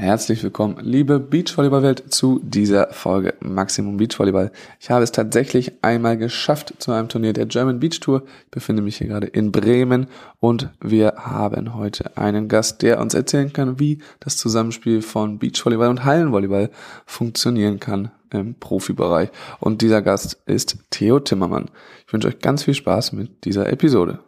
Herzlich willkommen, liebe Beachvolleyball-Welt, zu dieser Folge Maximum Beachvolleyball. Ich habe es tatsächlich einmal geschafft zu einem Turnier der German Beach Tour. Ich befinde mich hier gerade in Bremen und wir haben heute einen Gast, der uns erzählen kann, wie das Zusammenspiel von Beachvolleyball und Hallenvolleyball funktionieren kann im Profibereich. Und dieser Gast ist Theo Timmermann. Ich wünsche euch ganz viel Spaß mit dieser Episode.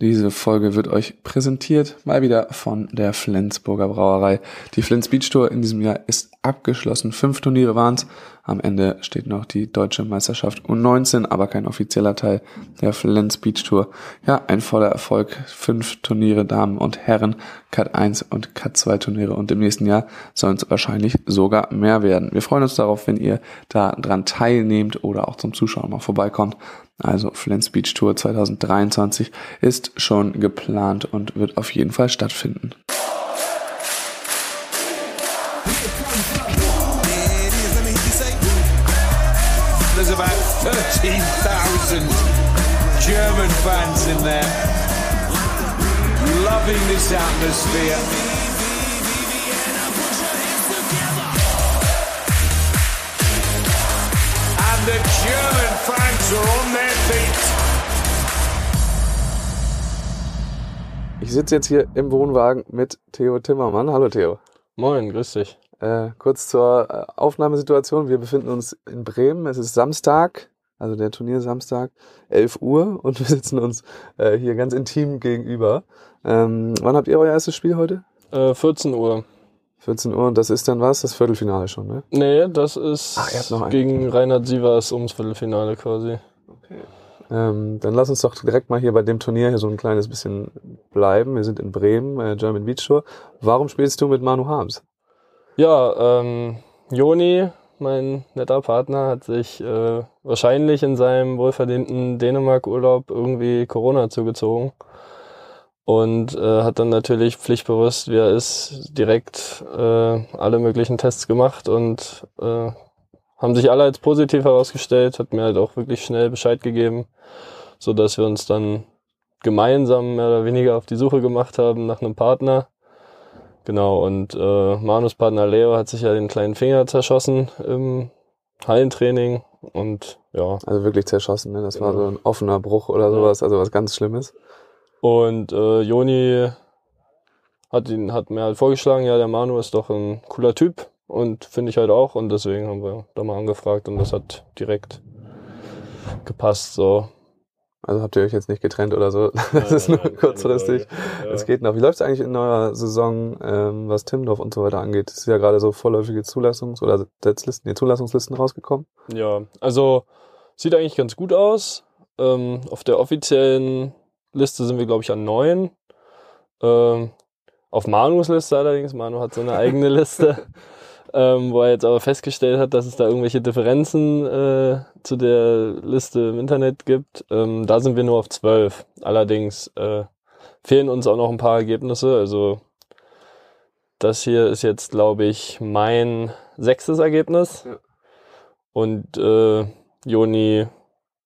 Diese Folge wird euch präsentiert mal wieder von der Flensburger Brauerei. Die Flens Beach Tour in diesem Jahr ist abgeschlossen. Fünf Turniere waren's. Am Ende steht noch die deutsche Meisterschaft U19, aber kein offizieller Teil der Flens Beach Tour. Ja, ein voller Erfolg. Fünf Turniere Damen und Herren, Cut 1 und Cut 2 Turniere und im nächsten Jahr sollen es wahrscheinlich sogar mehr werden. Wir freuen uns darauf, wenn ihr da dran teilnehmt oder auch zum Zuschauen mal vorbeikommt. Also Flens Beach Tour 2023 ist schon geplant und wird auf jeden Fall stattfinden. 13,000 German fans in there, loving this atmosphere. And the German fans are on their feet. Ich sitze jetzt hier im Wohnwagen mit Theo Timmermann. Hallo Theo. Moin, grüß dich. Äh, kurz zur äh, Aufnahmesituation. Wir befinden uns in Bremen. Es ist Samstag, also der Turnier Samstag, 11 Uhr und wir sitzen uns äh, hier ganz intim gegenüber. Ähm, wann habt ihr euer erstes Spiel heute? Äh, 14 Uhr. 14 Uhr und das ist dann was? Das Viertelfinale schon, ne? Nee, das ist Ach, noch gegen Reinhard Sievers ums Viertelfinale quasi. Ähm, dann lass uns doch direkt mal hier bei dem Turnier hier so ein kleines bisschen bleiben. Wir sind in Bremen, äh, German Beach Tour. Warum spielst du mit Manu Harms? Ja, ähm, Joni, mein netter Partner, hat sich äh, wahrscheinlich in seinem wohlverdienten Dänemark-Urlaub irgendwie Corona zugezogen. Und äh, hat dann natürlich pflichtbewusst, wie er ist, direkt äh, alle möglichen Tests gemacht und äh, haben sich alle als positiv herausgestellt, hat mir halt auch wirklich schnell Bescheid gegeben, so dass wir uns dann gemeinsam mehr oder weniger auf die Suche gemacht haben nach einem Partner. Genau, und äh, Manus Partner Leo hat sich ja den kleinen Finger zerschossen im Hallentraining und ja. Also wirklich zerschossen, ne? Das war Genau. so ein offener Bruch oder sowas, also was ganz Schlimmes. Und äh, Joni hat ihn, hat mir halt vorgeschlagen, ja, der Manu ist doch ein cooler Typ und finde ich halt auch und deswegen haben wir da mal angefragt und das hat direkt gepasst, so. Also habt ihr euch jetzt nicht getrennt oder so. Das Nein, ist nur nein, kurzfristig. Es Ja. geht noch. Wie läuft es eigentlich in eurer Saison, ähm, was Timdorf und so weiter angeht? Es ist ja gerade so vorläufige Zulassungs- oder Setzlisten, nee, Zulassungslisten rausgekommen. Ja, also sieht eigentlich ganz gut aus. Ähm, auf der offiziellen Liste sind wir, glaube ich, an neun. Ähm, auf Manus Liste allerdings, Manu hat so eine eigene Liste, ähm, wo er jetzt aber festgestellt hat, dass es da irgendwelche Differenzen äh, zu der Liste im Internet gibt. Ähm, da sind wir nur auf zwölf. Allerdings äh, fehlen uns auch noch ein paar Ergebnisse. Also das hier ist jetzt, glaube ich, mein sechstes Ergebnis. Ja. Und äh, Joni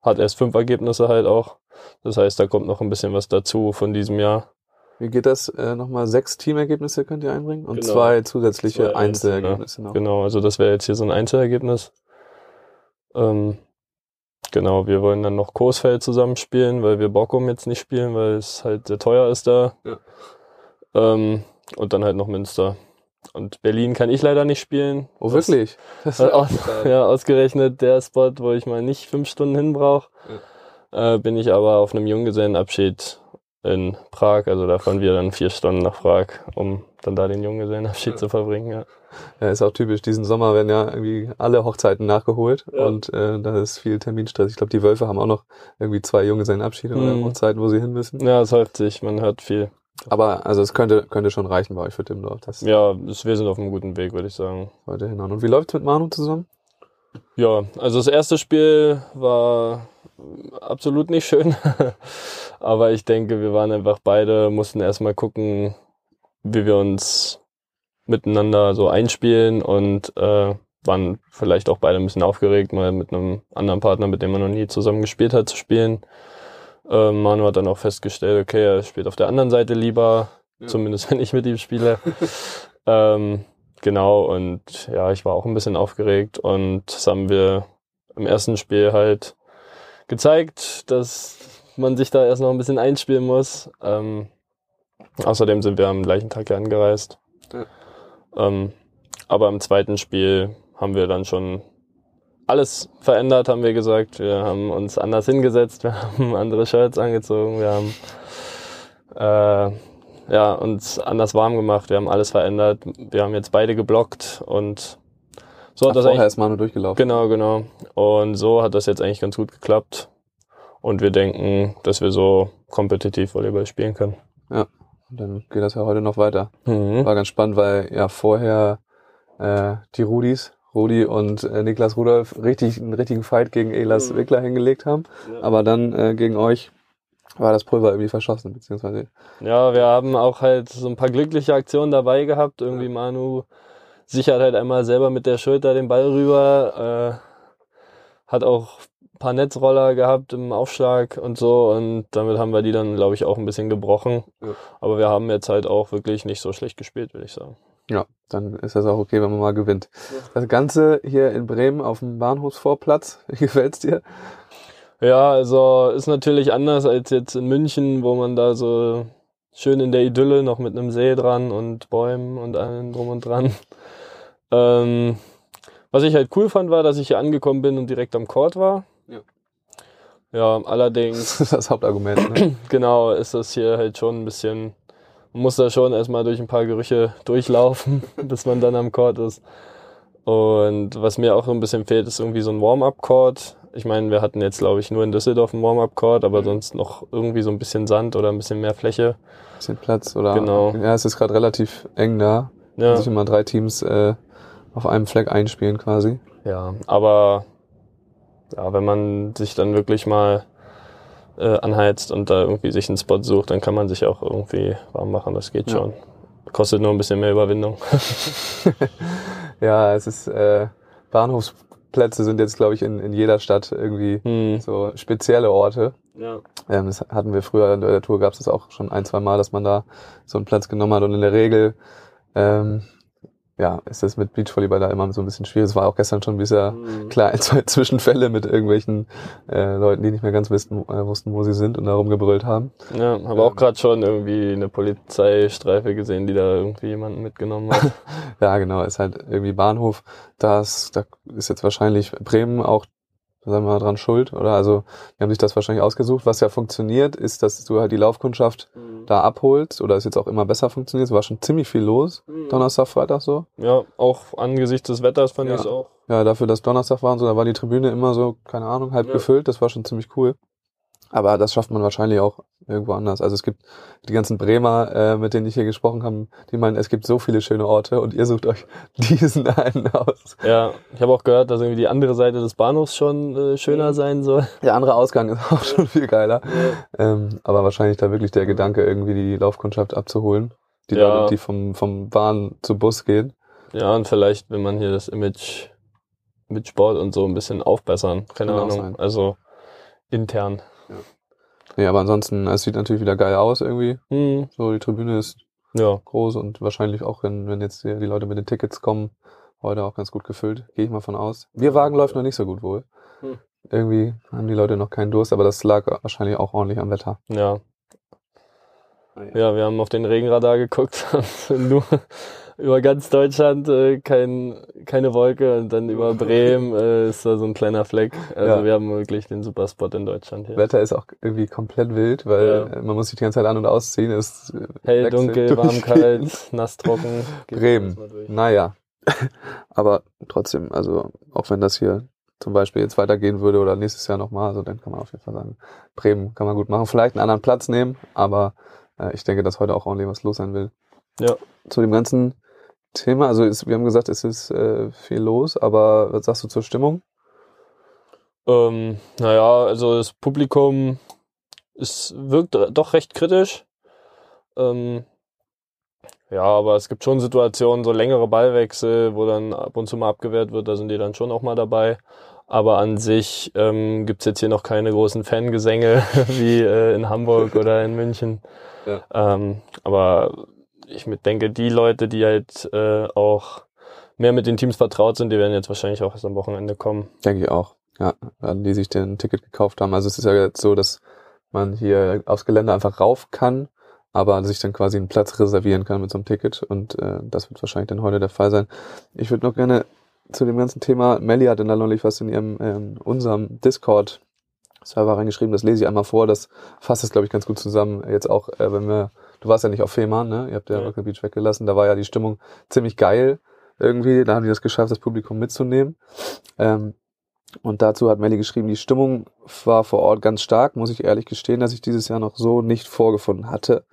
hat erst fünf Ergebnisse halt auch. Das heißt, da kommt noch ein bisschen was dazu von diesem Jahr. Wie geht das? Äh, Nochmal sechs Teamergebnisse könnt ihr einbringen und Genau. zwei zusätzliche Zwei Einzelergebnisse noch. Genau, also das wäre jetzt hier so ein Einzelergebnis. Ähm, genau, wir wollen dann noch Coesfeld zusammenspielen, weil wir Bockum jetzt nicht spielen, weil es halt sehr teuer ist da. Ja. Ähm, und dann halt noch Münster. Und Berlin kann ich leider nicht spielen. Oh, wirklich? Das Äh, ist auch aus, ja, ausgerechnet der Spot, wo ich mal nicht fünf Stunden hin brauche, äh, bin ich aber auf einem Junggesellenabschied in Prag. Also da fahren wir dann vier Stunden nach Prag, um dann da den Junggesellenabschied zu verbringen. Ja. Ja, ist auch typisch. Diesen Sommer werden ja irgendwie alle Hochzeiten nachgeholt Ja. und äh, da ist viel Terminstress. Ich glaube, die Wölfe haben auch noch irgendwie zwei Junge seinen Abschiede oder Mhm. Hochzeiten, wo sie hin müssen. ja, es häuft sich, man hört viel. Aber also es könnte könnte schon reichen bei euch für Timmendorf. Das Ja, es- wir sind auf einem guten Weg, würde ich sagen. sollte hinhauen. Und wie läuft's mit Manu zusammen? Ja, also das erste Spiel war absolut nicht schön. Aber ich denke, wir waren einfach beide, mussten erstmal gucken, wie wir uns miteinander so einspielen und äh, waren vielleicht auch beide ein bisschen aufgeregt, mal mit einem anderen Partner, mit dem man noch nie zusammen gespielt hat, zu spielen. Äh, Manu hat dann auch festgestellt, okay, er spielt auf der anderen Seite lieber, zumindest wenn ich mit ihm spiele. ähm, genau, und ja, ich war auch ein bisschen aufgeregt und das haben wir im ersten Spiel halt gezeigt, dass man sich da erst noch ein bisschen einspielen muss. Ähm, außerdem sind wir am gleichen Tag ja angereist. Ja. Ähm, aber im zweiten Spiel haben wir dann schon alles verändert, haben wir gesagt. Wir haben uns anders hingesetzt, wir haben andere Shirts angezogen, wir haben äh, ja, uns anders warm gemacht, wir haben alles verändert. Wir haben jetzt beide geblockt und so hat Ach, das vorher ist Manu durchgelaufen. Genau, genau. Und so hat das jetzt eigentlich ganz gut geklappt. Und wir denken, dass wir so kompetitiv Volleyball spielen können. Und dann geht das ja heute noch weiter. Mhm. War ganz spannend, weil ja vorher äh, die Rudis, Rudi und äh, Niklas Rudolf richtig einen richtigen Fight gegen Elas Wickler hingelegt haben. Aber dann äh, gegen euch war das Pulver irgendwie verschossen, beziehungsweise Ja, wir haben auch halt so ein paar glückliche Aktionen dabei gehabt. Irgendwie Manu sichert halt einmal selber mit der Schulter den Ball rüber, äh, hat auch ein paar Netzroller gehabt im Aufschlag und so und damit haben wir die dann, glaube ich, auch ein bisschen gebrochen. Ja. Aber wir haben jetzt halt auch wirklich nicht so schlecht gespielt, würde ich sagen. ja, dann ist das auch okay, wenn man mal gewinnt. Das Ganze hier in Bremen auf dem Bahnhofsvorplatz, wie gefällt's dir? Ja, also ist natürlich anders als jetzt in München, wo man da so schön in der Idylle noch mit einem See dran und Bäumen und allem drum und dran. Ähm, was ich halt cool fand, war, dass ich hier angekommen bin und direkt am Court war. Ja. Ja, allerdings, Das ist das Hauptargument. Ne? genau, ist das hier halt schon ein bisschen, man muss da schon erstmal durch ein paar Gerüche durchlaufen, bis man dann am Court ist. Und was mir auch so ein bisschen fehlt, ist irgendwie so ein Warm-up-Court. Ich meine, wir hatten jetzt, glaube ich, nur in Düsseldorf einen Warm-up-Court, aber sonst noch irgendwie so ein bisschen Sand oder ein bisschen mehr Fläche. Bisschen Platz oder? Genau. Ja, es ist gerade relativ eng da. Ja, Sich immer drei Teams äh, auf einem Fleck einspielen quasi. ja aber ja, wenn man sich dann wirklich mal äh, anheizt und da irgendwie sich einen Spot sucht, dann kann man sich auch irgendwie warm machen. Das geht Ja. schon. Kostet nur ein bisschen mehr Überwindung. Ja, es ist äh, Bahnhofsplätze sind jetzt, glaube ich, in, in jeder Stadt irgendwie Hm. so spezielle Orte. Ja. Ähm, das hatten wir früher in der Tour, gab es das auch schon ein, zwei Mal, dass man da so einen Platz genommen hat. Und in der Regel ähm, ja, ist das mit Beachvolleyball da immer so ein bisschen schwierig. Es war auch gestern schon bisher Hm. klar ein, zwei Zwischenfälle mit irgendwelchen äh, Leuten, die nicht mehr ganz wissen, äh, wussten, wo sie sind und da rumgebrüllt haben. Ja, habe auch gerade schon irgendwie eine Polizeistreife gesehen, die da irgendwie jemanden mitgenommen hat. Ja, genau, ist halt irgendwie Bahnhof. Das, da ist jetzt wahrscheinlich Bremen auch, sagen wir mal, dran schuld. Oder also, die haben sich das wahrscheinlich ausgesucht. Was ja funktioniert, ist, dass du halt die Laufkundschaft da abholst oder es jetzt auch immer besser funktioniert. Es war schon ziemlich viel los. Donnerstag, Freitag so. Ja, auch angesichts des Wetters fand Ja. ich es auch. Ja, dafür, dass Donnerstag war und so, da war die Tribüne immer so, keine Ahnung, halb Ja. gefüllt. Das war schon ziemlich cool. Aber das schafft man wahrscheinlich auch irgendwo anders. Also es gibt die ganzen Bremer, äh, mit denen ich hier gesprochen habe, die meinen, es gibt so viele schöne Orte und ihr sucht euch diesen einen aus. Ja, ich habe auch gehört, dass irgendwie die andere Seite des Bahnhofs schon äh, schöner sein soll. Der andere Ausgang ist auch schon viel geiler. Ähm, aber wahrscheinlich da wirklich der Gedanke, irgendwie die Laufkundschaft abzuholen. Die Ja. Leute, die vom, vom Bahn zu Bus gehen. Ja, und vielleicht, wenn man hier das Image mit Sport und so ein bisschen aufbessern. Keine Kann auch Ahnung. Also intern. Nee, aber ansonsten, es sieht natürlich wieder geil aus irgendwie. Hm, So, die Tribüne ist ja. groß und wahrscheinlich auch, wenn, wenn jetzt die Leute mit den Tickets kommen, heute auch ganz gut gefüllt. Gehe ich mal von aus. Bierwagen läuft noch nicht so gut wohl. Hm. Irgendwie haben die Leute noch keinen Durst, aber das lag wahrscheinlich auch ordentlich am Wetter. Ja. Ja, wir haben auf den Regenradar geguckt. Nur über ganz Deutschland äh, kein, keine Wolke und dann über Bremen äh, ist da so ein kleiner Fleck. Also Ja. wir haben wirklich den Superspot in Deutschland hier. Wetter ist auch irgendwie komplett wild, weil Ja. man muss sich die ganze Zeit an- und ausziehen. Äh, Hell, dunkel, warm, kalt, nass, trocken. Geht Bremen. Naja. aber trotzdem, also auch wenn das hier zum Beispiel jetzt weitergehen würde oder nächstes Jahr nochmal, also dann kann man auf jeden Fall sagen, Bremen kann man gut machen. Vielleicht einen anderen Platz nehmen, aber äh, ich denke, dass heute auch ordentlich was los sein will. Ja. Zu dem ganzen Thema? Also ist, wir haben gesagt, es ist äh, viel los, aber was sagst du zur Stimmung? Ähm, naja, also das Publikum ist, wirkt doch recht kritisch. Ähm, ja, aber es gibt schon Situationen, so längere Ballwechsel, wo dann ab und zu mal abgewehrt wird, da sind die dann schon auch mal dabei. Aber an sich ähm, gibt jetzt hier noch keine großen Fangesänge wie äh, in Hamburg oder in München. Ja. Ähm, aber ich denke, die Leute, die halt äh, auch mehr mit den Teams vertraut sind, die werden jetzt wahrscheinlich auch erst am Wochenende kommen. Denke ich auch. Ja, die sich den Ticket gekauft haben. Also es ist ja jetzt so, dass man hier aufs Gelände einfach rauf kann, aber sich dann quasi einen Platz reservieren kann mit so einem Ticket und äh, das wird wahrscheinlich dann heute der Fall sein. Ich würde noch gerne zu dem ganzen Thema, Melly hat dann da neulich was in ihrem ähm, unserem Discord Server reingeschrieben, das lese ich einmal vor, das fasst es glaube ich ganz gut zusammen. Jetzt auch, äh, wenn wir, du warst ja nicht auf Fehmarn, ne? Ihr habt ja Ja. Rocket Beach weggelassen, da war ja die Stimmung ziemlich geil irgendwie, da haben die das geschafft, das Publikum mitzunehmen. Ähm, und dazu hat Melly geschrieben, die Stimmung war vor Ort ganz stark, muss ich ehrlich gestehen, dass ich dieses Jahr noch so nicht vorgefunden hatte.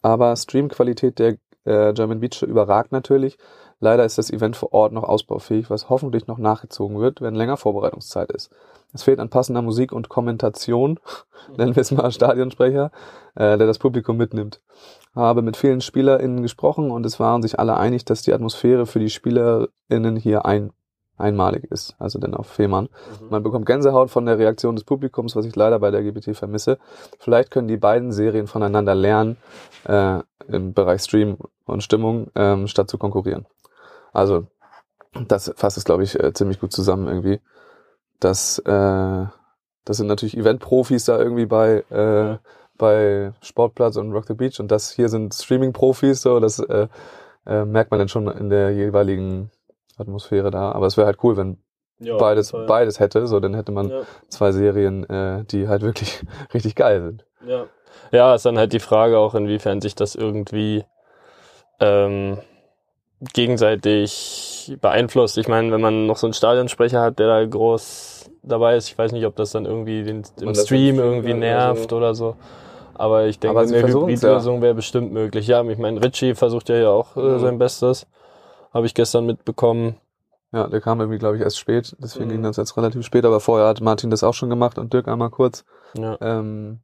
Aber Streamqualität der äh, German Beach überragt natürlich. Leider ist das Event vor Ort noch ausbaufähig, was hoffentlich noch nachgezogen wird, wenn länger Vorbereitungszeit ist. Es fehlt an passender Musik und Kommentation, nennen wir es mal Stadionsprecher, äh, der das Publikum mitnimmt. Habe mit vielen SpielerInnen gesprochen und es waren sich alle einig, dass die Atmosphäre für die SpielerInnen hier ein, einmalig ist, also denn auf Fehmarn. Man bekommt Gänsehaut von der Reaktion des Publikums, was ich leider bei der GBT vermisse. Vielleicht können die beiden Serien voneinander lernen äh, im Bereich Stream und Stimmung, ähm, statt zu konkurrieren. Also das fasst es, glaube ich, äh, ziemlich gut zusammen irgendwie. Das, äh, das sind natürlich Event-Profis da irgendwie bei, äh, bei Sportplatz und Rock the Beach und das hier sind Streaming-Profis, so das äh, äh, merkt man dann schon in der jeweiligen Atmosphäre da. Aber es wäre halt cool, wenn Ja, beides, voll. beides hätte, so dann hätte man Ja. zwei Serien, äh, die halt wirklich richtig geil sind. Ja. ja, ist dann halt die Frage auch, inwiefern sich das irgendwie ähm, gegenseitig beeinflusst. Ich meine, wenn man noch so einen Stadionsprecher hat, der da groß dabei ist, ich weiß nicht, ob das dann irgendwie den, im Stream irgendwie oder nervt so. oder so. Aber ich denke, Aber eine versuchen's ja. Hybridlösung wäre bestimmt möglich. Ja, ich meine, Richie versucht ja hier auch äh, Mhm. sein Bestes. Habe ich gestern mitbekommen. Ja, der kam irgendwie, glaube ich, erst spät, deswegen Mhm. ging das jetzt relativ spät, aber vorher hat Martin das auch schon gemacht und Dirk einmal kurz. Ja. Ähm,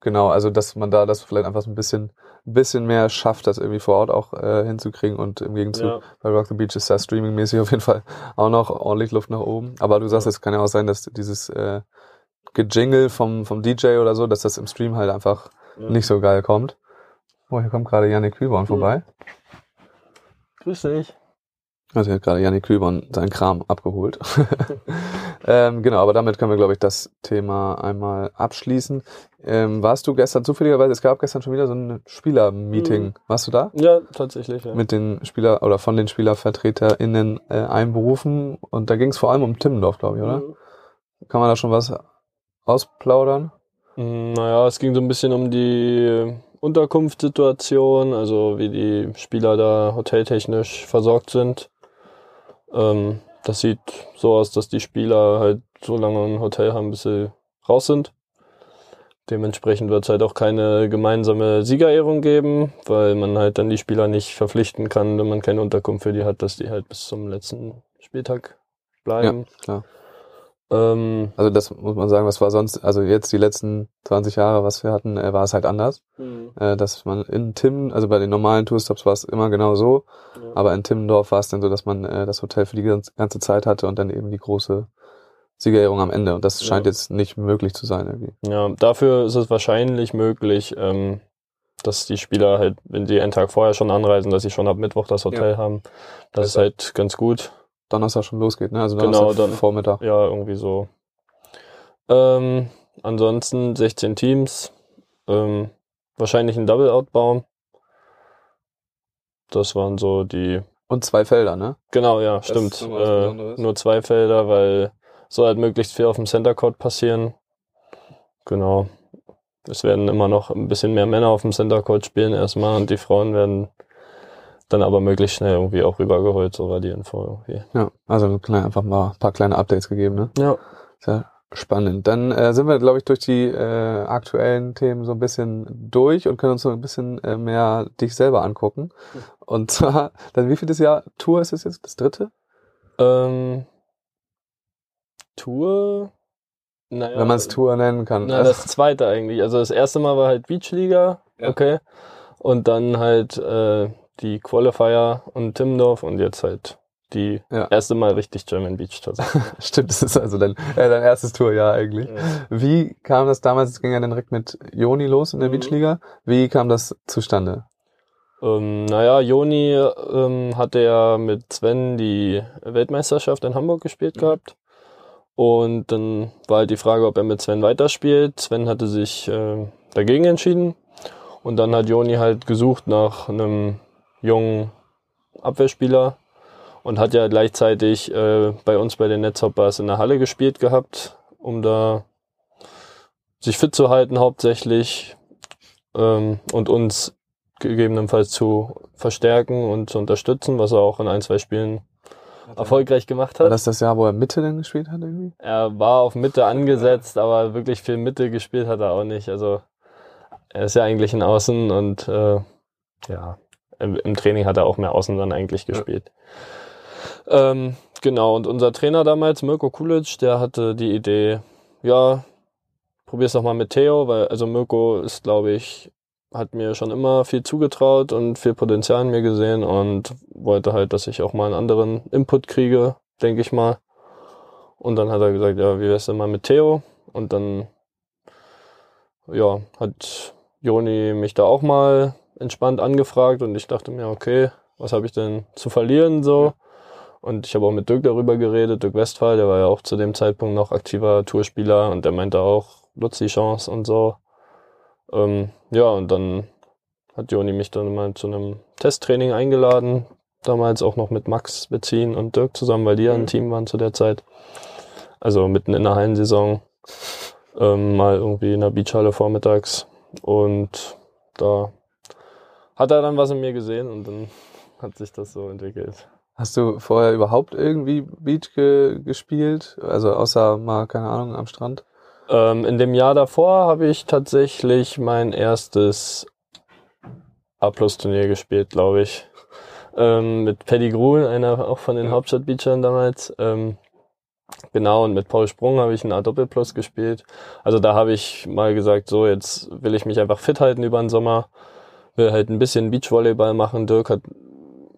genau, also dass man da das vielleicht einfach so ein bisschen, ein bisschen mehr schafft, das irgendwie vor Ort auch äh, hinzukriegen und im Gegenzug Ja. bei Rock the Beach ist da streamingmäßig auf jeden Fall auch noch ordentlich Luft nach oben. Aber du sagst, es kann ja auch sein, dass dieses äh, Gejingle vom, vom DJ oder so, dass das im Stream halt einfach Ja. nicht so geil kommt. Oh, hier kommt gerade Yannick Kühlborn vorbei. Grüß dich. Also hier hat gerade Yannick Kühlborn seinen Kram abgeholt. ähm, genau, aber damit können wir, glaube ich, das Thema einmal abschließen. Ähm, warst du gestern zufälligerweise, es gab gestern schon wieder so ein Spielermeeting. Mhm. Warst du da? Ja, tatsächlich. Ja. Mit den Spieler oder von den SpielervertreterInnen äh, einberufen und da ging es vor allem um Timmendorf, glaube ich, oder? Mhm. Kann man da schon was ausplaudern? Mm, Naja, es ging so ein bisschen um die Unterkunftssituation, also wie die Spieler da hoteltechnisch versorgt sind. Ähm, das sieht so aus, dass die Spieler halt so lange ein Hotel haben, bis sie raus sind. Dementsprechend wird es halt auch keine gemeinsame Siegerehrung geben, weil man halt dann die Spieler nicht verpflichten kann, wenn man keine Unterkunft für die hat, dass die halt bis zum letzten Spieltag bleiben. klar. Ähm, Also das muss man sagen, was war sonst, also jetzt die letzten 20 Jahre, was wir hatten, äh, war es halt anders. äh, dass man in Tim, also bei den normalen Tourstops war es immer genau so, Ja. aber in Timmendorf war es dann so, dass man äh, das Hotel für die ganze, Zeit hatte und dann eben die große Siegerehrung am Ende. Und das Ja. scheint jetzt nicht möglich zu sein irgendwie. Ja, dafür ist es wahrscheinlich möglich, ähm, dass die Spieler halt, wenn sie einen Tag vorher schon anreisen, dass sie schon ab Mittwoch das Hotel haben. Das ist Besser. halt ganz gut. Donnerstag schon losgeht, ne? Also Genau, Donnerstag dann- Vormittag. Ja, irgendwie so. Ähm, ansonsten 16 Teams. Ähm, wahrscheinlich ein Double-Out-Baum. Das waren so die Und zwei Felder, ne? Genau, ja, ist stimmt. Äh, nur zwei Felder, weil soll halt möglichst viel auf dem Center Court passieren. Genau. Es werden immer noch ein bisschen mehr Männer auf dem Center Court spielen erstmal und die Frauen werden dann aber möglichst schnell irgendwie auch rübergeholt, so war die Info irgendwie. Ja, also klein, einfach mal ein paar kleine Updates gegeben, ne? Ja. Ja Spannend. Dann äh, sind wir, glaube ich, durch die äh, aktuellen Themen so ein bisschen durch und können uns so ein bisschen äh, mehr dich selber angucken. Und zwar, dann wie viel das Jahr Tour ist es jetzt? Das dritte? Ähm, Tour? Naja, Wenn man es Tour nennen kann. Na, das zweite eigentlich. Also das erste Mal war halt Beachliga, Ja. okay. Und dann halt äh, die Qualifier und Timmendorf und jetzt halt die Ja. erste Mal richtig German Beach Tour. Stimmt, das ist also dein, äh, dein erstes Tourjahr eigentlich. Wie kam das damals, es ging ja dann direkt mit Joni los in der Mhm. Beachliga. Wie kam das zustande? Ähm, naja, Joni ähm, hatte ja mit Sven die Weltmeisterschaft in Hamburg gespielt gehabt. Und dann war halt die Frage, ob er mit Sven weiterspielt. Sven hatte sich äh, dagegen entschieden. Und dann hat Joni halt gesucht nach einem jungen Abwehrspieler und hat ja gleichzeitig äh, bei uns bei den Netzhoppers in der Halle gespielt gehabt, um da sich fit zu halten hauptsächlich ähm, und uns gegebenenfalls zu verstärken und zu unterstützen, was er auch in ein, zwei Spielen erfolgreich gemacht War hat. das das Jahr, wo er Mitte dann gespielt hat irgendwie? Er war auf Mitte angesetzt, aber wirklich viel Mitte gespielt hat er auch nicht. Also er ist ja eigentlich ein Außen und äh, ja, im, Training hat er auch mehr Außen dann eigentlich gespielt. Ähm, genau, und unser Trainer damals, Mirko Kulic, der hatte die Idee, ja, probier's doch mal mit Theo, weil also Mirko ist, glaube ich, hat mir schon immer viel zugetraut und viel Potenzial in mir gesehen und wollte halt, dass ich auch mal einen anderen Input kriege, denke ich mal. Und dann hat er gesagt, ja, wie wär's denn mal mit Theo? Und dann, ja, hat Joni mich da auch mal entspannt angefragt und ich dachte mir, okay, was habe ich denn zu verlieren so? Und ich habe auch mit Dirk darüber geredet, Dirk Westphal, der war ja auch zu dem Zeitpunkt noch aktiver Tourspieler und der meinte auch, nutz die Chance und so. Ähm, ja, und dann hat Joni mich dann mal zu einem Testtraining eingeladen, damals auch noch mit Max Beziehen und Dirk zusammen, weil die ja ein Team waren zu der Zeit. Also mitten in der Hallensaison, ähm, mal irgendwie in der Beachhalle vormittags und da hat er dann was in mir gesehen und dann hat sich das so entwickelt. Hast du vorher überhaupt irgendwie Beach ge gespielt? Also außer mal, keine Ahnung, am Strand? Ähm, in dem Jahr davor habe ich tatsächlich mein erstes A-Plus-Turnier gespielt, glaube ich. Ähm, mit Paddy Gruhl, einer auch von den Ja. Hauptstadt-Beachern damals. Ähm, genau, und mit Paul Sprung habe ich ein A-Doppel-Plus gespielt. Also da habe ich mal gesagt, so, jetzt will ich mich einfach fit halten über den Sommer. Will halt ein bisschen Beachvolleyball machen. Dirk hat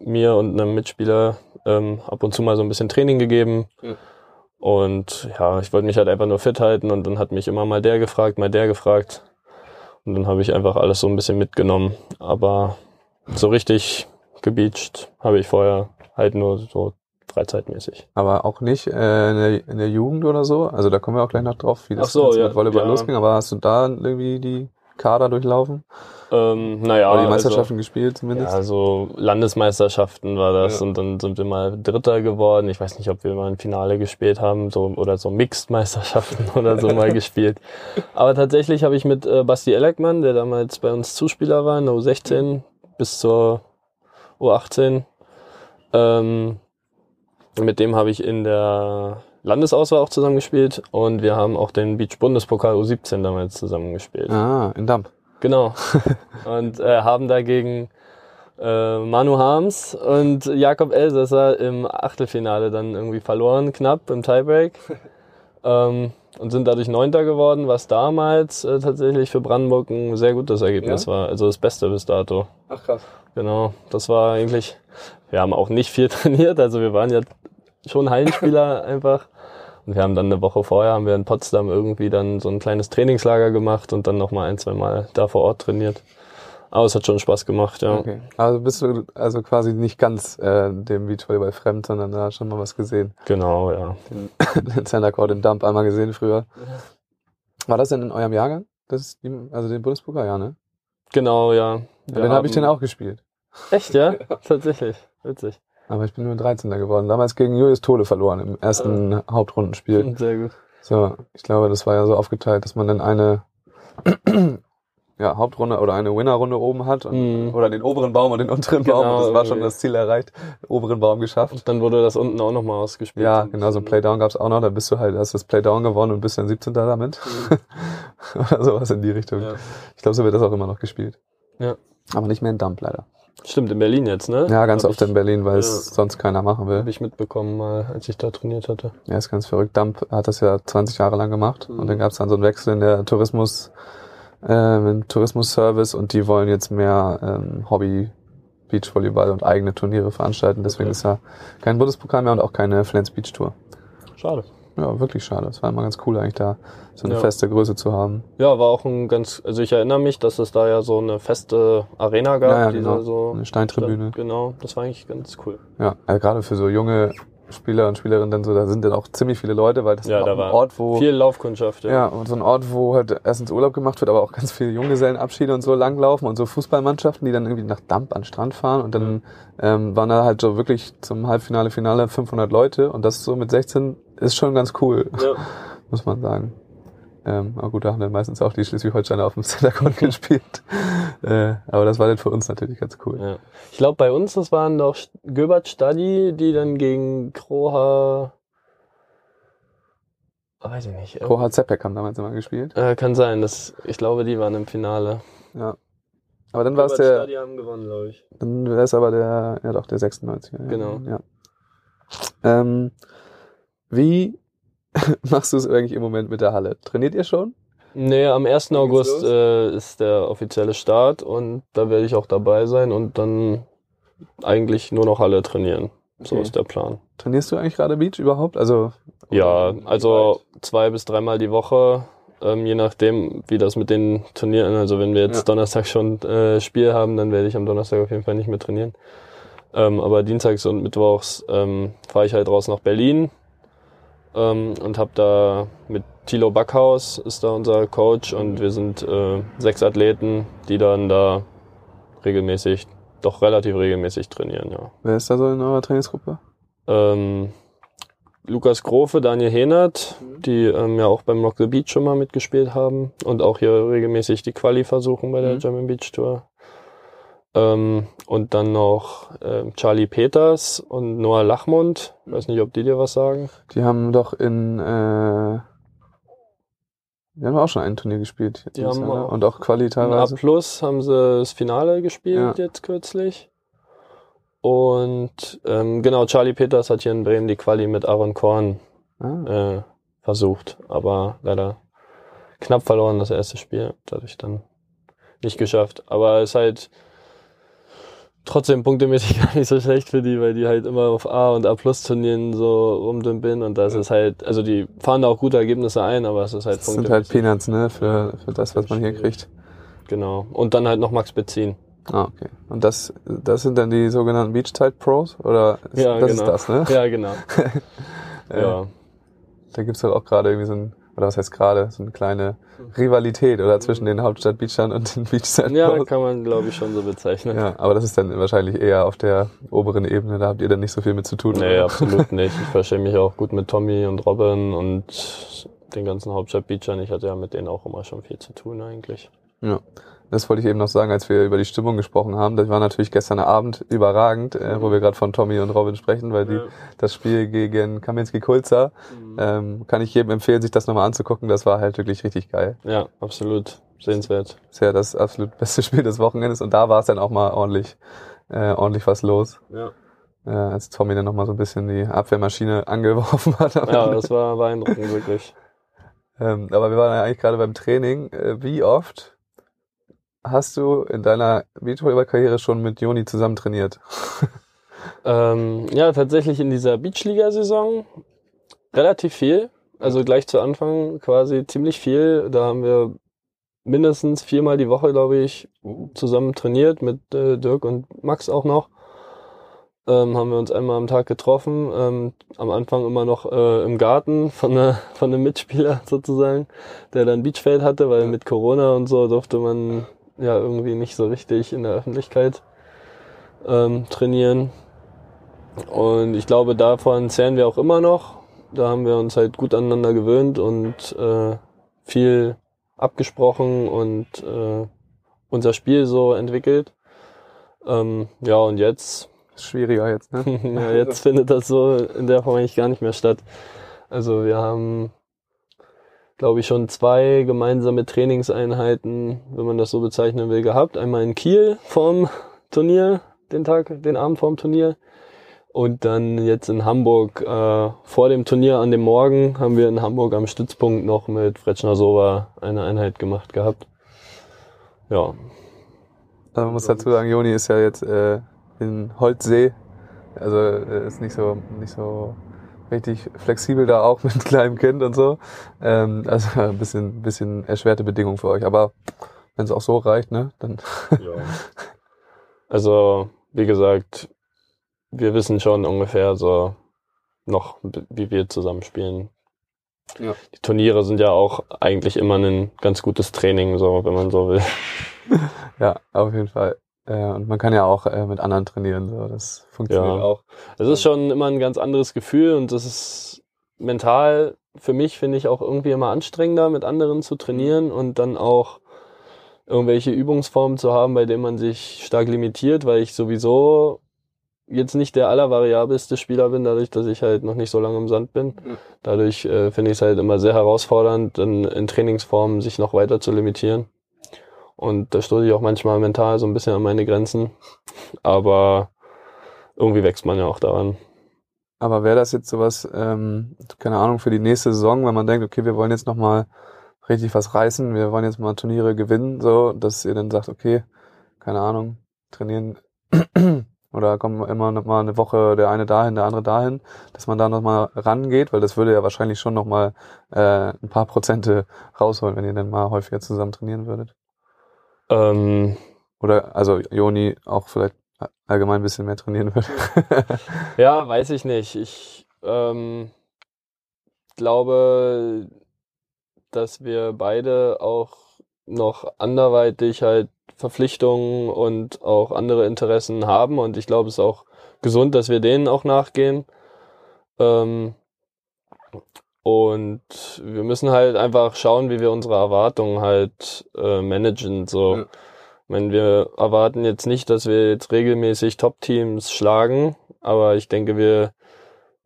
mir und einem Mitspieler ähm, ab und zu mal so ein bisschen Training gegeben. Ja. Und ja, ich wollte mich halt einfach nur fit halten und dann hat mich immer mal der gefragt, mal der gefragt. Und dann habe ich einfach alles so ein bisschen mitgenommen. Aber so richtig gebeacht habe ich vorher halt nur so freizeitmäßig. Aber auch nicht äh, in, der, in der Jugend oder so? Also da kommen wir auch gleich noch drauf, wie das Ach so, ja, mit Volleyball ja. losging. Aber hast du da irgendwie die Kader durchlaufen? Ähm, naja, Oder die also- Meisterschaften gespielt zumindest? Ja, so Landesmeisterschaften war das Ja. und dann sind wir mal Dritter geworden. Ich weiß nicht, ob wir mal ein Finale gespielt haben so, oder so Mixed-Meisterschaften oder so mal gespielt. Aber tatsächlich habe ich mit äh, Basti Elleckmann, der damals bei uns Zuspieler war, in der U16 bis zur U18, ähm, mit dem habe ich in der Landesauswahl auch zusammen gespielt und wir haben auch den Beach-Bundespokal U17 damals zusammen gespielt. Ah, in Damm. Genau. und äh, haben dagegen äh, Manu Harms und Jakob Elsässer im Achtelfinale dann irgendwie verloren, knapp im Tiebreak. ähm, und sind dadurch Neunter geworden, was damals äh, tatsächlich für Brandenburg ein sehr gutes Ergebnis Ja? war. Also das Beste bis dato. Ach krass. Genau, das war eigentlich, wir haben auch nicht viel trainiert, also wir waren ja schon Hallenspieler einfach. Und wir haben dann eine Woche vorher, haben wir in Potsdam irgendwie dann so ein kleines Trainingslager gemacht und dann nochmal ein, zwei Mal da vor Ort trainiert. Aber es hat schon Spaß gemacht, ja. Okay. Also bist du also quasi nicht ganz äh, dem Beachvolleyball fremd, sondern da schon mal was gesehen. Genau, ja. den Center Court in Dump einmal gesehen früher. War das denn in eurem Jahrgang? Das ist also den Bundespokal, ja, ne? Genau, ja. Ja, den habe ich dann auch gespielt. Echt, ja? Tatsächlich. Witzig. Aber ich bin nur 13. geworden. Damals gegen Julius Tole verloren im ersten Hauptrundenspiel. Sehr gut. So, ich glaube, das war ja so aufgeteilt, dass man dann eine ja, Hauptrunde oder eine Winnerrunde oben hat und, Mhm. oder den oberen Baum und den unteren Baum. Genau, Und das war schon das Ziel erreicht, oberen Baum geschafft. Dann wurde das unten auch nochmal ausgespielt. Ja, genau, so ein Playdown gab's auch noch. Da bist du halt, hast das Playdown gewonnen und bist dann 17. damit. oder sowas in die Richtung. Mhm. Ja. Ich glaube, so wird das auch immer noch gespielt. Ja. Aber nicht mehr in Dump leider. Stimmt, in Berlin jetzt, ne? Ja, ganz Hab oft ich, in Berlin, weil es Ja. sonst keiner machen will. Habe ich mitbekommen mal, als ich da trainiert hatte. Ja, ist ganz verrückt. Dump hat das ja 20 Jahre lang gemacht Mhm. und dann gab es dann so einen Wechsel in der Tourismus, ähm, im Tourismus-Service und die wollen jetzt mehr ähm, Hobby Beachvolleyball und eigene Turniere veranstalten. Deswegen Okay. ist ja kein Bundespokal mehr und auch keine Flens Beach Tour. Schade. Ja, wirklich schade. Es war immer ganz cool eigentlich da so eine Ja. feste Größe zu haben. Ja, war auch ein ganz, also ich erinnere mich, dass es da ja so eine feste Arena gab. Ja, ja, die genau. So Eine Steintribüne. Genau, das war eigentlich ganz cool. Ja, also gerade für so junge Spieler und Spielerinnen dann so, da sind dann auch ziemlich viele Leute, weil das Ja, ist da ein Ort, wo Viel Laufkundschaft, ja. Ja, und so ein Ort, wo halt erstens Urlaub gemacht wird, aber auch ganz viele Junggesellenabschiede und so langlaufen und so Fußballmannschaften, die dann irgendwie nach Damp an den Strand fahren und dann ähm, waren da halt so wirklich zum Halbfinale, Finale 500 Leute und das so mit 16 ist schon ganz cool, Ja. muss man sagen. Ähm, aber gut, da haben dann meistens auch die Schleswig-Holsteiner auf dem Center-Court gespielt. Äh, aber das war dann für uns natürlich ganz cool. Ja. Ich glaube, bei uns, das waren doch Göbert Stadi, die dann gegen Kroha, Ah, weiß ich nicht. Koha Zepek haben damals immer gespielt. Äh, kann sein, das, ich glaube, die waren im Finale. Ja. Aber dann war es der, Stadi haben gewonnen, glaube ich. Dann wäre es aber der, ja doch, der 96er. ja. Genau. Ja. Ähm, wie machst du es eigentlich im Moment mit der Halle? Trainiert ihr schon? Nee, am 1. Wann geht's August äh, ist der offizielle Start und da werde ich auch dabei sein und dann eigentlich nur noch alle trainieren. So Okay. ist der Plan. Trainierst du eigentlich gerade Beach überhaupt? Also Ja, also zwei bis dreimal die Woche, ähm, je nachdem, wie das mit den Turnieren, also wenn wir jetzt Ja. Donnerstag schon äh, Spiel haben, dann werde ich am Donnerstag auf jeden Fall nicht mehr trainieren. Ähm, aber dienstags und mittwochs ähm, fahre ich halt raus nach Berlin ähm, und habe da mit Thilo Backhaus ist da unser Coach und wir sind äh, sechs Athleten, die dann da regelmäßig, doch relativ regelmäßig trainieren, ja. wer ist da so in eurer Trainingsgruppe? Ähm, Lukas Grofe, Daniel Henert, die ähm, ja auch beim Rock the Beach schon mal mitgespielt haben und auch hier regelmäßig die Quali versuchen bei der Mhm. German Beach Tour. Ähm, und dann noch ähm, Charlie Peters und Noah Lachmund. Weiß nicht, ob die dir was sagen. Die haben doch in äh, die haben auch schon ein Turnier gespielt. jetzt Die haben ne? auch- und auch Quali Im A teilweise. Plus haben sie das Finale gespielt Ja. jetzt kürzlich. Und ähm, genau, Charlie Peters hat hier in Bremen die Quali mit Aaron Korn Ah, äh, versucht, aber leider knapp verloren das erste Spiel, dadurch dann nicht geschafft. Aber es ist halt trotzdem punktemäßig gar nicht so schlecht für die, weil die halt immer auf A und A Plus Turnieren so rumdümpeln und das ist halt, also die fahren da auch gute Ergebnisse ein, aber es ist halt das sind halt Peanuts, ne, für, für das, was man hier kriegt. Genau. Und dann halt noch Max Bezin. Ah, okay. Und das, das sind dann die sogenannten Beachside Pros? Oder ist, Ja, das genau. ist das, ne? Ja, genau. ja. Da gibt's halt auch gerade irgendwie so ein, oder was heißt gerade, so eine kleine Rivalität, oder zwischen den Hauptstadt Beachern und den Beachside Ja, kann man glaube ich schon so bezeichnen. Ja, aber das ist dann wahrscheinlich eher auf der oberen Ebene, da habt ihr dann nicht so viel mit zu tun. Nee, oder? absolut nicht. Ich verstehe mich auch gut mit Tommy und Robin und den ganzen Hauptstadt-Beachern. Ich hatte ja mit denen auch immer schon viel zu tun eigentlich. Ja. Das wollte ich eben noch sagen, als wir über die Stimmung gesprochen haben. Das war natürlich gestern Abend überragend, äh, wo wir gerade von Tommy und Robin sprechen, weil die, das Spiel gegen Kaminski-Kulza, ähm, kann ich jedem empfehlen, sich das nochmal anzugucken. Das war halt wirklich richtig geil. Ja, absolut sehenswert. Das ist ja das absolut beste Spiel des Wochenendes und da war es dann auch mal ordentlich, äh, ordentlich was los. Ja. Äh, als Tommy dann nochmal so ein bisschen die Abwehrmaschine angeworfen hat. Ja, das war beeindruckend, wirklich. Ähm, aber wir waren ja eigentlich gerade beim Training. Äh, wie oft hast du in deiner Beachvolleyball-Karriere schon mit Joni zusammen trainiert? Ähm, ja, tatsächlich in dieser Beachliga-Saison relativ viel. Also gleich zu Anfang quasi ziemlich viel. Da haben wir mindestens viermal die Woche, glaube ich, zusammen trainiert mit äh, Dirk und Max auch noch. Ähm, haben wir uns einmal am Tag getroffen. Ähm, am Anfang immer noch äh, im Garten von, einer, von einem Mitspieler sozusagen, der dann Beachfeld hatte, weil mit Corona und so durfte man ja irgendwie nicht so richtig in der Öffentlichkeit ähm, trainieren. Und ich glaube, davon zehren wir auch immer noch. Da haben wir uns halt gut aneinander gewöhnt und äh, viel abgesprochen und äh, unser Spiel so entwickelt. Ähm, ja, und jetzt, schwieriger jetzt, ne? ja, jetzt findet das so in der Form eigentlich gar nicht mehr statt. Also wir haben, glaube ich, schon zwei gemeinsame Trainingseinheiten, wenn man das so bezeichnen will, gehabt. Einmal in Kiel vorm Turnier, den Tag, den Abend vorm Turnier. Und dann jetzt in Hamburg, äh, vor dem Turnier an dem Morgen, haben wir in Hamburg am Stützpunkt noch mit Fretschner Sova eine Einheit gemacht gehabt. Ja, Also man muss dazu sagen, Joni ist ja jetzt äh, in Holzsee. Also äh, ist nicht so nicht so richtig flexibel da auch mit kleinem Kind und so. Ähm, also ein bisschen bisschen erschwerte Bedingungen für euch. Aber wenn es auch so reicht, ne, dann Also, wie gesagt, wir wissen schon ungefähr so noch, wie wir zusammenspielen. Ja. Die Turniere sind ja auch eigentlich immer ein ganz gutes Training, so, wenn man so will. ja, auf jeden Fall. Äh, und man kann ja auch äh, mit anderen trainieren, so das funktioniert Ja. auch. Es ist schon immer ein ganz anderes Gefühl und das ist mental für mich, finde ich, auch irgendwie immer anstrengender, mit anderen zu trainieren und dann auch irgendwelche Übungsformen zu haben, bei denen man sich stark limitiert, weil ich sowieso jetzt nicht der allervariabelste Spieler bin, dadurch, dass ich halt noch nicht so lange im Sand bin. Dadurch äh, finde ich es halt immer sehr herausfordernd, dann in Trainingsformen sich noch weiter zu limitieren. Und da stoße ich auch manchmal mental so ein bisschen an meine Grenzen. Aber irgendwie wächst man ja auch daran. Aber wäre das jetzt sowas, ähm, keine Ahnung, für die nächste Saison, wenn man denkt, okay, wir wollen jetzt nochmal richtig was reißen, wir wollen jetzt mal Turniere gewinnen, so, dass ihr dann sagt, okay, keine Ahnung, trainieren oder kommen immer noch mal eine Woche der eine dahin, der andere dahin, dass man da nochmal rangeht, weil das würde ja wahrscheinlich schon nochmal äh, ein paar Prozente rausholen, wenn ihr dann mal häufiger zusammen trainieren würdet. Ähm, Oder also Joni auch vielleicht allgemein ein bisschen mehr trainieren würde. ja, weiß ich nicht. Ich ähm, glaube, dass wir beide auch noch anderweitig halt Verpflichtungen und auch andere Interessen haben und ich glaube, es ist auch gesund, dass wir denen auch nachgehen. Ähm, und wir müssen halt einfach schauen, wie wir unsere Erwartungen halt äh, managen. So, Ja. ich meine, wir erwarten jetzt nicht, dass wir jetzt regelmäßig Top-Teams schlagen, aber ich denke, wir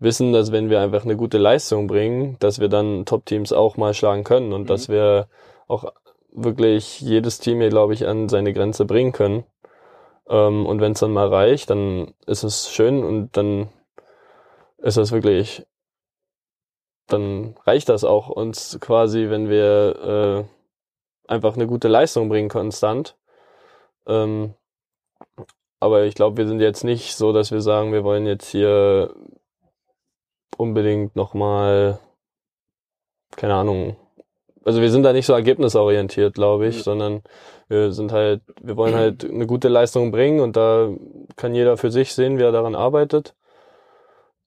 wissen, dass wenn wir einfach eine gute Leistung bringen, dass wir dann Top-Teams auch mal schlagen können und Mhm. dass wir auch wirklich jedes Team hier, glaube ich, an seine Grenze bringen können. Ähm, und wenn es dann mal reicht, dann ist es schön und dann ist das wirklich, dann reicht das auch uns quasi, wenn wir äh, einfach eine gute Leistung bringen konstant. Ähm, aber ich glaube, wir sind jetzt nicht so, dass wir sagen, wir wollen jetzt hier unbedingt nochmal, keine Ahnung, also wir sind da nicht so ergebnisorientiert, glaube ich, Ja. sondern wir sind halt, wir wollen halt eine gute Leistung bringen und da kann jeder für sich sehen, wie er daran arbeitet.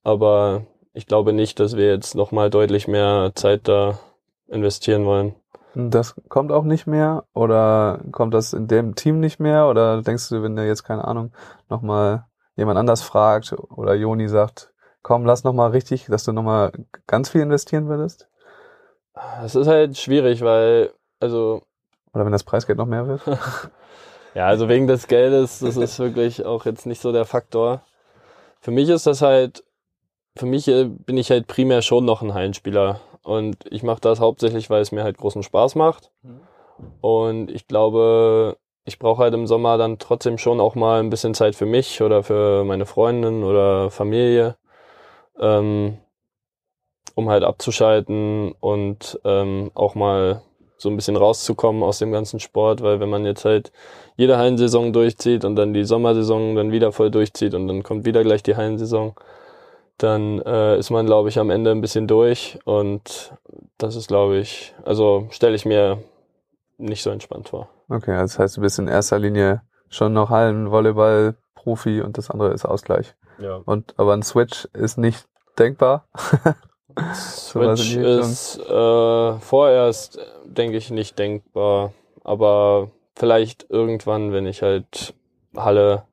Aber ich glaube nicht, dass wir jetzt nochmal deutlich mehr Zeit da investieren wollen. Das kommt auch nicht mehr oder kommt das in dem Team nicht mehr oder denkst du, wenn der jetzt keine Ahnung nochmal jemand anders fragt oder Joni sagt, komm, lass nochmal richtig, dass du nochmal ganz viel investieren würdest? Es ist halt schwierig, weil, also Oder wenn das Preisgeld noch mehr wird? Ja, also wegen des Geldes, das ist wirklich auch jetzt nicht so der Faktor. Für mich ist das halt, für mich äh, bin ich halt primär schon noch ein Hallenspieler. Und ich mache das hauptsächlich, weil es mir halt großen Spaß macht. Und ich glaube, ich brauche halt im Sommer dann trotzdem schon auch mal ein bisschen Zeit für mich oder für meine Freundin oder Familie, ähm, um halt abzuschalten und ähm, auch mal so ein bisschen rauszukommen aus dem ganzen Sport, weil wenn man jetzt halt jede Hallensaison durchzieht und dann die Sommersaison dann wieder voll durchzieht und dann kommt wieder gleich die Hallensaison, dann äh, ist man, glaube ich, am Ende ein bisschen durch und das ist, glaube ich, also stelle ich mir nicht so entspannt vor. Okay, also das heißt, du bist in erster Linie schon noch Hallenvolleyball Profi und das andere ist Ausgleich. Ja. Und aber ein Switch ist nicht denkbar. Switch ist äh, vorerst, äh, denke ich, nicht denkbar, aber vielleicht irgendwann, wenn ich halt Halle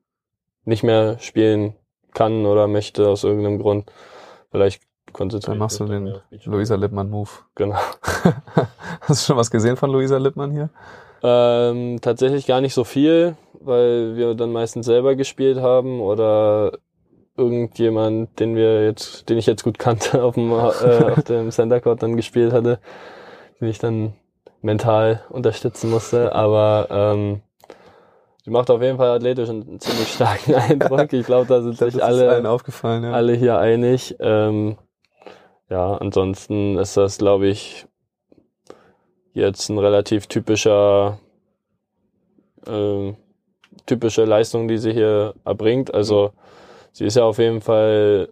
nicht mehr spielen kann oder möchte aus irgendeinem Grund, vielleicht konzentriere Dann machst du den. Luisa Lippmann-Move. Genau. Hast du schon was gesehen von Luisa Lippmann hier? Ähm, tatsächlich gar nicht so viel, weil wir dann meistens selber gespielt haben oder irgendjemand, den wir jetzt, den ich jetzt gut kannte, auf dem, äh, auf dem Center Court dann gespielt hatte, den ich dann mental unterstützen musste. Aber ähm, sie macht auf jeden Fall athletisch einen ziemlich starken Eindruck. Ich glaube, da sind glaub, sich alle. Ja. alle hier einig. Ähm, ja, ansonsten ist das, glaube ich, jetzt ein relativ typischer, ähm, typische Leistung, die sie hier erbringt. Also sie ist ja auf jeden Fall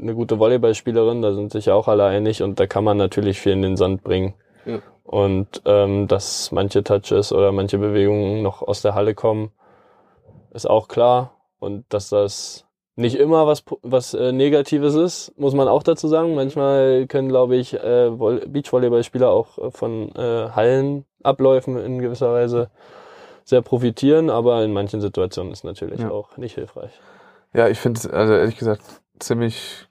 eine gute Volleyballspielerin, da sind sich auch alle einig und da kann man natürlich viel in den Sand bringen. Ja. Und ähm, dass manche Touches oder manche Bewegungen noch aus der Halle kommen, ist auch klar. Und dass das nicht immer was, was äh, Negatives ist, muss man auch dazu sagen. Manchmal können, glaube ich, äh, Voll- Beachvolleyballspieler auch äh, von äh, Hallenabläufen in gewisser Weise sehr profitieren, aber in manchen Situationen ist natürlich Ja. auch nicht hilfreich. Ja, ich finde, also ehrlich gesagt, ziemlich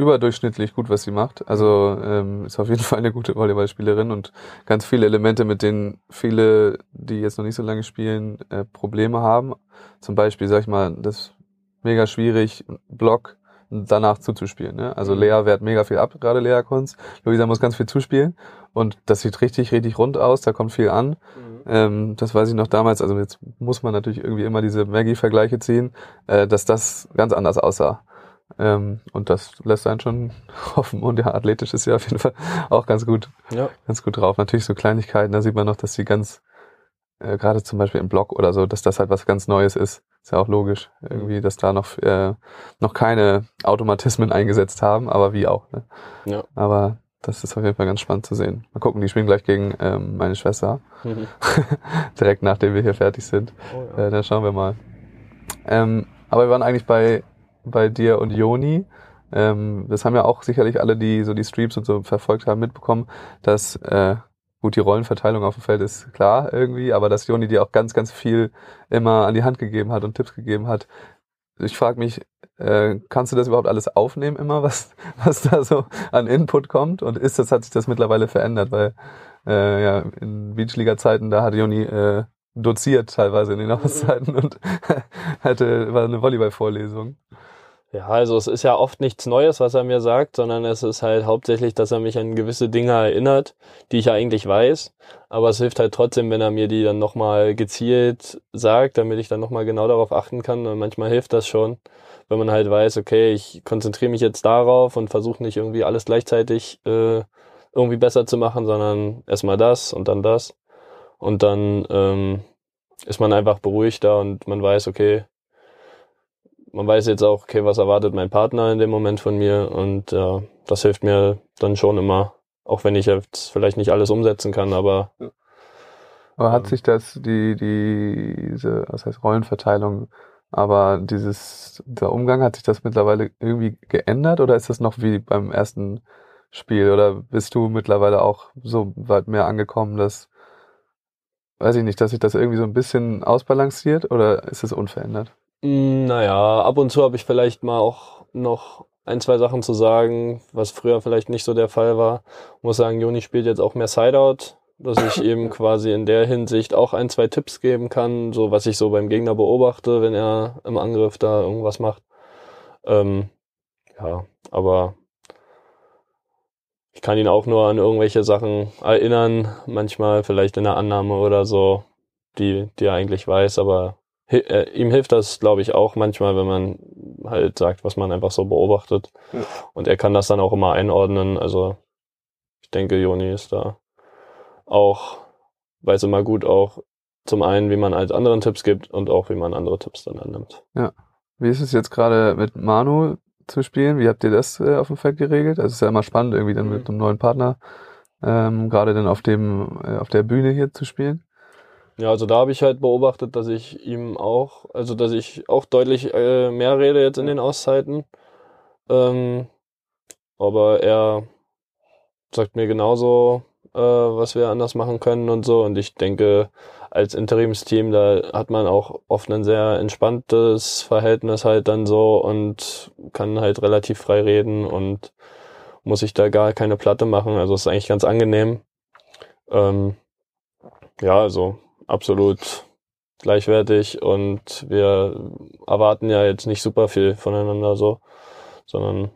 überdurchschnittlich gut, was sie macht. Also ähm, ist auf jeden Fall eine gute Volleyballspielerin und ganz viele Elemente, mit denen viele, die jetzt noch nicht so lange spielen, äh, Probleme haben. Zum Beispiel, sag ich mal, das ist mega schwierig, Block danach zuzuspielen. Ne? Also Lea wehrt mega viel ab, gerade Lea Kunz. Luisa muss ganz viel zuspielen und das sieht richtig, richtig rund aus, da kommt viel an. Ähm, das weiß ich noch damals, also jetzt muss man natürlich irgendwie immer diese Maggie-Vergleiche ziehen, äh, dass das ganz anders aussah. Ähm, und das lässt einen schon hoffen. Und ja, athletisch ist ja auf jeden Fall auch ganz gut, Ja. ganz gut drauf. Natürlich so Kleinigkeiten, da sieht man noch, dass sie ganz, äh, gerade zum Beispiel im Block oder so, dass das halt was ganz Neues ist. Ist ja auch logisch, irgendwie, dass da noch, äh, noch keine Automatismen eingesetzt haben, aber wie auch. Ne? Ja. Aber das ist auf jeden Fall ganz spannend zu sehen. Mal gucken, die spielen gleich gegen ähm, meine Schwester. Mhm. Direkt nachdem wir hier fertig sind. Oh, ja. Äh, dann schauen wir mal. Ähm, aber wir waren eigentlich bei, bei dir und Joni. Ähm, das haben ja auch sicherlich alle, die so die Streams und so verfolgt haben, mitbekommen, dass äh, gut die Rollenverteilung auf dem Feld ist klar irgendwie, aber dass Joni dir auch ganz, ganz viel immer an die Hand gegeben hat und Tipps gegeben hat. Ich frage mich, äh, kannst du das überhaupt alles aufnehmen immer, was, was da so an Input kommt? Und ist das, hat sich das mittlerweile verändert? Weil äh, ja, in Beachliga-Zeiten, da hat Joni äh, doziert teilweise in den Auszeiten und hatte, war eine Volleyball-Vorlesung. Ja, also es ist ja oft nichts Neues, was er mir sagt, sondern es ist halt hauptsächlich, dass er mich an gewisse Dinge erinnert, die ich ja eigentlich weiß. Aber es hilft halt trotzdem, wenn er mir die dann nochmal gezielt sagt, damit ich dann nochmal genau darauf achten kann. Und manchmal hilft das schon, wenn man halt weiß, okay, ich konzentriere mich jetzt darauf und versuche nicht irgendwie alles gleichzeitig äh, irgendwie besser zu machen, sondern erstmal das und dann das. Und dann ähm, ist man einfach beruhigter und man weiß, okay, man weiß jetzt auch, okay, was erwartet mein Partner in dem Moment von mir und äh, das hilft mir dann schon immer, auch wenn ich jetzt vielleicht nicht alles umsetzen kann, aber Aber hat Ähm. sich das, die, die, diese, was heißt Rollenverteilung, aber dieses, der Umgang, hat sich das mittlerweile irgendwie geändert oder ist das noch wie beim ersten Spiel oder bist du mittlerweile auch so weit mehr angekommen, dass, weiß ich nicht, dass sich das irgendwie so ein bisschen ausbalanciert oder ist es unverändert? Mm, Naja, ab und zu habe ich vielleicht mal auch noch ein, zwei Sachen zu sagen, was früher vielleicht nicht so der Fall war. Ich muss sagen, Joni spielt jetzt auch mehr Sideout, dass ich eben quasi in der Hinsicht auch ein, zwei Tipps geben kann, so was ich so beim Gegner beobachte, wenn er im Angriff da irgendwas macht. Ähm, ja, aber ich kann ihn auch nur an irgendwelche Sachen erinnern, manchmal vielleicht in der Annahme oder so, die, die er eigentlich weiß, aber äh, ihm hilft das, glaube ich, auch manchmal, wenn man halt sagt, was man einfach so beobachtet. Ja. Und er kann das dann auch immer einordnen. Also ich denke, Joni ist da auch, weiß immer gut auch zum einen, wie man halt anderen Tipps gibt und auch, wie man andere Tipps dann annimmt. Wie ist es jetzt gerade mit Manu zu spielen? Wie habt ihr das äh, auf dem Feld geregelt? Also es ist ja immer spannend, irgendwie dann Mhm. mit einem neuen Partner ähm, gerade dann auf dem äh, auf der Bühne hier zu spielen. Ja, also da habe ich halt beobachtet, dass ich ihm auch, also dass ich auch deutlich äh, mehr rede jetzt in den Auszeiten. Ähm, aber er sagt mir genauso, äh, was wir anders machen können und so. Und ich denke, als Interimsteam, da hat man auch oft ein sehr entspanntes Verhältnis halt dann so und kann halt relativ frei reden und muss sich da gar keine Platte machen. Also ist eigentlich ganz angenehm. Ähm, ja, also absolut gleichwertig und wir erwarten ja jetzt nicht super viel voneinander so, sondern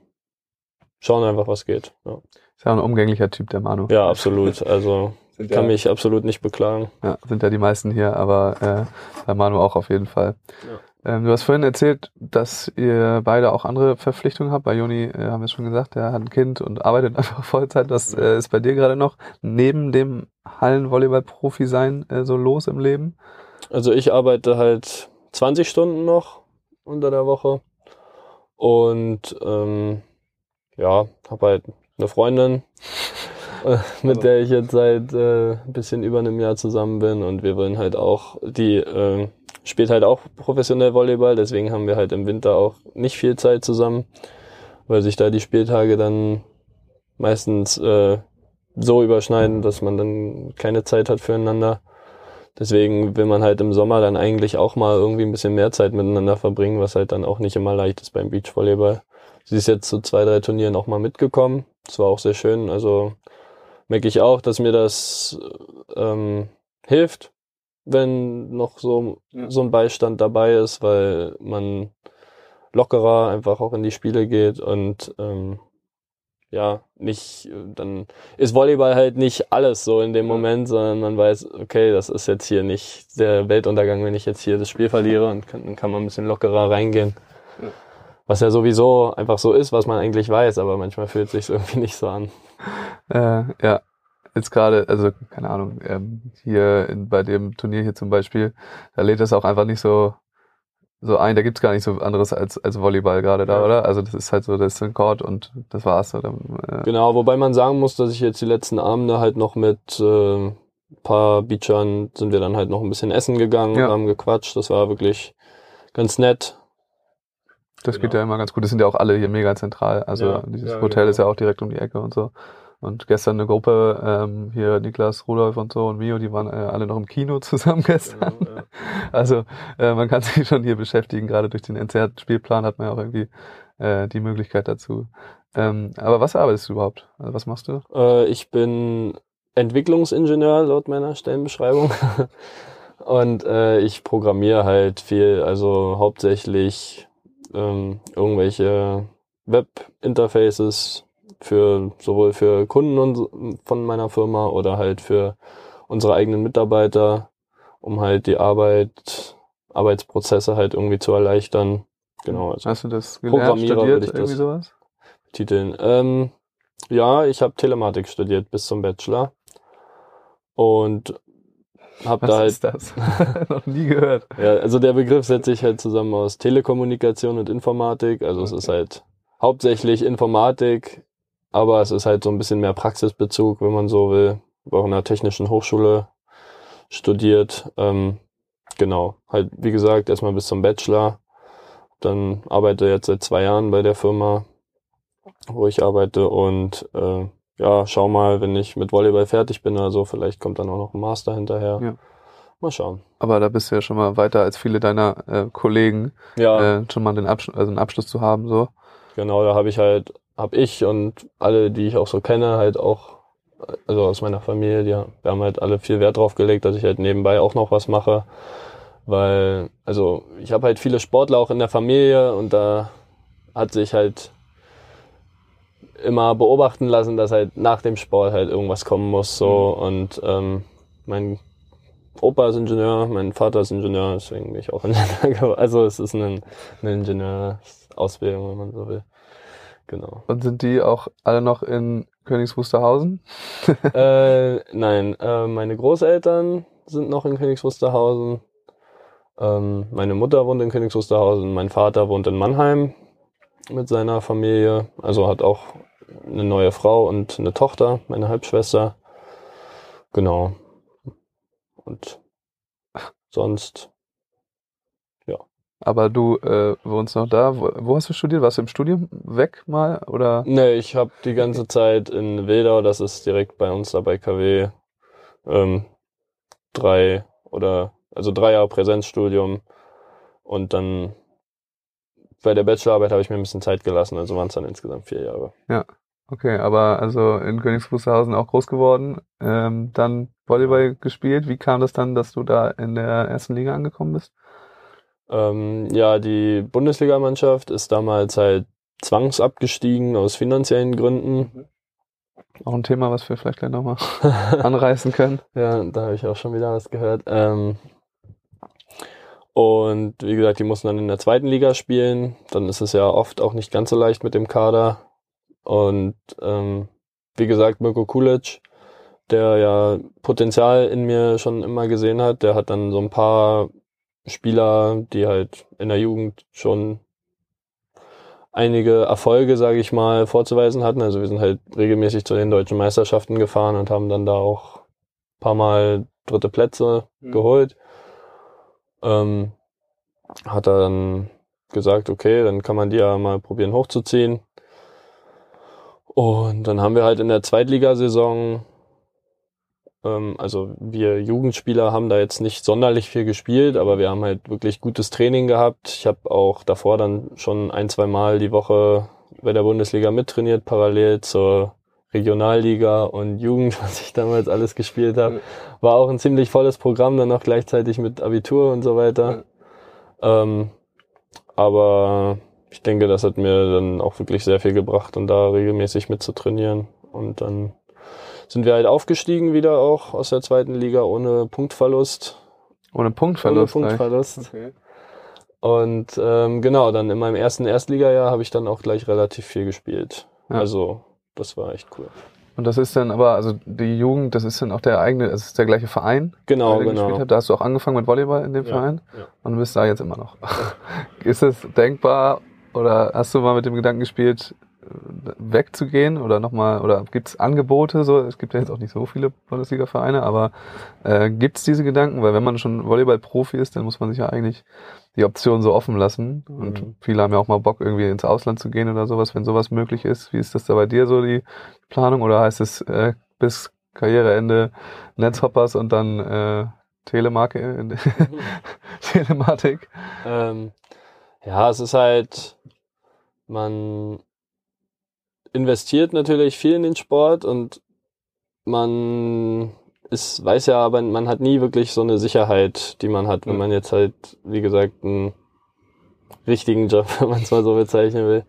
schauen einfach, was geht. Ja, Ist ja ein umgänglicher Typ, der Manu. ja absolut. Also Sind kann ja, mich absolut nicht beklagen. ja, sind ja die meisten hier, aber äh, bei Manu auch auf jeden Fall. Ähm, du hast vorhin erzählt, dass ihr beide auch andere Verpflichtungen habt. Bei Joni äh, haben wir schon gesagt, der hat ein Kind und arbeitet einfach Vollzeit. Das äh, ist bei dir gerade noch neben dem Hallenvolleyball-Profi sein äh, so los im Leben. Also ich arbeite halt 20 Stunden noch unter der Woche und ähm, ja, habe halt eine Freundin, äh, mit der ich jetzt seit äh, ein bisschen über einem Jahr zusammen bin und wir wollen halt auch, die äh, spielt halt auch professionell Volleyball, deswegen haben wir halt im Winter auch nicht viel Zeit zusammen, weil sich da die Spieltage dann meistens äh, so überschneiden, dass man dann keine Zeit hat füreinander. Deswegen will man halt im Sommer dann eigentlich auch mal irgendwie ein bisschen mehr Zeit miteinander verbringen, was halt dann auch nicht immer leicht ist beim Beachvolleyball. Sie ist jetzt zu zwei, drei Turnieren auch mal mitgekommen. Das war auch sehr schön. Also merke ich auch, dass mir das ähm, hilft, wenn noch so, Ja. so ein Beistand dabei ist, weil man lockerer einfach auch in die Spiele geht und ähm, ja, nicht, dann ist Volleyball halt nicht alles so in dem Moment, sondern man weiß, okay, das ist jetzt hier nicht der Weltuntergang, wenn ich jetzt hier das Spiel verliere und kann, dann kann man ein bisschen lockerer reingehen. Ja. Was ja sowieso einfach so ist, was man eigentlich weiß, aber manchmal fühlt sich irgendwie nicht so an. Äh, ja, jetzt gerade, also keine Ahnung, ähm, hier in, bei dem Turnier hier zum Beispiel, da lädt das auch einfach nicht so so ein, da gibt's gar nicht so anderes als, als Volleyball gerade da, Ja. oder? Also das ist halt so, das ist ein Court und das war's. Oder, äh, Genau, wobei man sagen muss, dass ich jetzt die letzten Abende halt noch mit äh, ein paar Beachern sind wir dann halt noch ein bisschen essen gegangen Ja. und haben gequatscht. Das war wirklich ganz nett. Das geht Genau. ja immer ganz gut. Das sind ja auch alle hier mega zentral. Also Ja, dieses Hotel genau. ist ja auch direkt um die Ecke und so. Und gestern eine Gruppe, ähm, hier Niklas, Rudolf und so und Mio, die waren äh, alle noch im Kino zusammen gestern. Genau, ja. Also äh, man kann sich schon hier beschäftigen. Gerade durch den NCR-Spielplan hat man ja auch irgendwie äh, die Möglichkeit dazu. Ähm, aber was arbeitest du überhaupt? Also was machst du? Äh, ich bin Entwicklungsingenieur laut meiner Stellenbeschreibung. Und äh, ich programmiere halt viel, also hauptsächlich ähm, irgendwelche Web-Interfaces für sowohl für Kunden und, von meiner Firma oder halt für unsere eigenen Mitarbeiter, um halt die Arbeit, Arbeitsprozesse halt irgendwie zu erleichtern. Genau, also Hast du das gelernt, studiert, ich das- irgendwie sowas? Titeln. Ähm, ja, ich habe Telematik studiert bis zum Bachelor und habe da halt, ist das? Noch nie gehört. ja, also der Begriff setzt sich halt zusammen aus Telekommunikation und Informatik. Also es ist halt hauptsächlich Informatik, aber es ist halt so ein bisschen mehr Praxisbezug, wenn man so will. Auch in einer technischen Hochschule studiert. Ähm, genau, halt wie gesagt erstmal bis zum Bachelor. Dann arbeite jetzt seit zwei Jahren bei der Firma, wo ich arbeite und äh, ja, schau mal, wenn ich mit Volleyball fertig bin oder so, vielleicht kommt dann auch noch ein Master hinterher. Ja. Mal schauen. Aber da bist du ja schon mal weiter als viele deiner äh, Kollegen, Ja, äh, schon mal den Abschluss, also einen Abschluss zu haben, so. genau, da habe ich halt, habe ich und alle, die ich auch so kenne, halt auch, also aus meiner Familie, die, wir haben halt alle viel Wert drauf gelegt, dass ich halt nebenbei auch noch was mache. Weil, also ich habe halt viele Sportler auch in der Familie und da hat sich halt immer beobachten lassen, dass halt nach dem Sport halt irgendwas kommen muss. So und ähm, mein Opa ist Ingenieur, mein Vater ist Ingenieur, deswegen bin ich auch Ingenieur. Also es ist ein, eine Ingenieursausbildung, wenn man so will. Genau. Und sind die auch alle noch in Königs Wusterhausen? äh, nein, äh, meine Großeltern sind noch in Königs Wusterhausen. Ähm, meine Mutter wohnt in Königs Wusterhausen. Mein Vater wohnt in Mannheim mit seiner Familie. Also hat auch eine neue Frau und eine Tochter, meine Halbschwester. Genau. Und sonst Aber du äh, wohnst noch da. Wo, wo hast du studiert? Warst du im Studium weg mal? Oder? Nee, ich habe die ganze Zeit in Wildau, das ist direkt bei uns da bei KW, ähm, drei oder also drei Jahre Präsenzstudium und dann bei der Bachelorarbeit habe ich mir ein bisschen Zeit gelassen, also waren es dann insgesamt vier Jahre. Okay, aber also in Königs Wusterhausen auch groß geworden, ähm, dann Volleyball gespielt. Wie kam das dann, dass du da in der ersten Liga angekommen bist? Ähm, ja, die Bundesligamannschaft ist damals halt zwangsabgestiegen aus finanziellen Gründen. Auch ein Thema, was wir vielleicht gleich nochmal anreißen können. Ja, da habe ich auch schon wieder was gehört. Ähm, und wie gesagt, die mussten dann in der zweiten Liga spielen. Dann ist es ja oft auch nicht ganz so leicht mit dem Kader. Und ähm, wie gesagt, Mirko Kulic, der ja Potenzial in mir schon immer gesehen hat, der hat dann so ein paar Spieler, die halt in der Jugend schon einige Erfolge, sage ich mal, vorzuweisen hatten. Also wir sind halt regelmäßig zu den deutschen Meisterschaften gefahren und haben dann da auch ein paar Mal dritte Plätze Mhm. geholt. Ähm, hat er dann gesagt, okay, dann kann man die ja mal probieren hochzuziehen. Und dann haben wir halt in der Zweitligasaison, also wir Jugendspieler haben da jetzt nicht sonderlich viel gespielt, aber wir haben halt wirklich gutes Training gehabt. Ich habe auch davor dann schon ein, zwei Mal die Woche bei der Bundesliga mittrainiert, parallel zur Regionalliga und Jugend, was ich damals alles gespielt habe. War auch ein ziemlich volles Programm, dann auch gleichzeitig mit Abitur und so weiter. Ähm, aber ich denke, das hat mir dann auch wirklich sehr viel gebracht und da regelmäßig mit zu trainieren. Und dann sind wir halt aufgestiegen wieder auch aus der zweiten Liga ohne Punktverlust. Ohne Punktverlust. ohne. Punktverlust. Okay. Und ähm, genau, dann in meinem ersten Erstligajahr habe ich dann auch gleich relativ viel gespielt. Ja. Also das war echt cool. Und das ist dann aber, also die Jugend, das ist dann auch der eigene, es ist der gleiche Verein, Genau, der gespielt genau. hat. Da hast du auch angefangen mit Volleyball in dem Ja, Verein ja. und du bist da jetzt immer noch. ist es denkbar oder hast du mal mit dem Gedanken gespielt, wegzugehen oder nochmal, oder gibt es Angebote? So, es gibt ja jetzt auch nicht so viele Bundesliga-Vereine, aber äh, gibt es diese Gedanken? Weil wenn man schon Volleyball-Profi ist, dann muss man sich ja eigentlich die Option so offen lassen. Und Mhm. viele haben ja auch mal Bock, irgendwie ins Ausland zu gehen oder sowas, wenn sowas möglich ist. Wie ist das da bei dir so, die Planung? Oder heißt es äh, bis Karriereende Netzhoppers und dann äh, Telemarke, Telematik? Ähm, ja, es ist halt, man investiert natürlich viel in den Sport und man ist, weiß ja, aber man hat nie wirklich so eine Sicherheit, die man hat, wenn Mhm. man jetzt halt, wie gesagt, einen richtigen Job, wenn man es mal so bezeichnen will,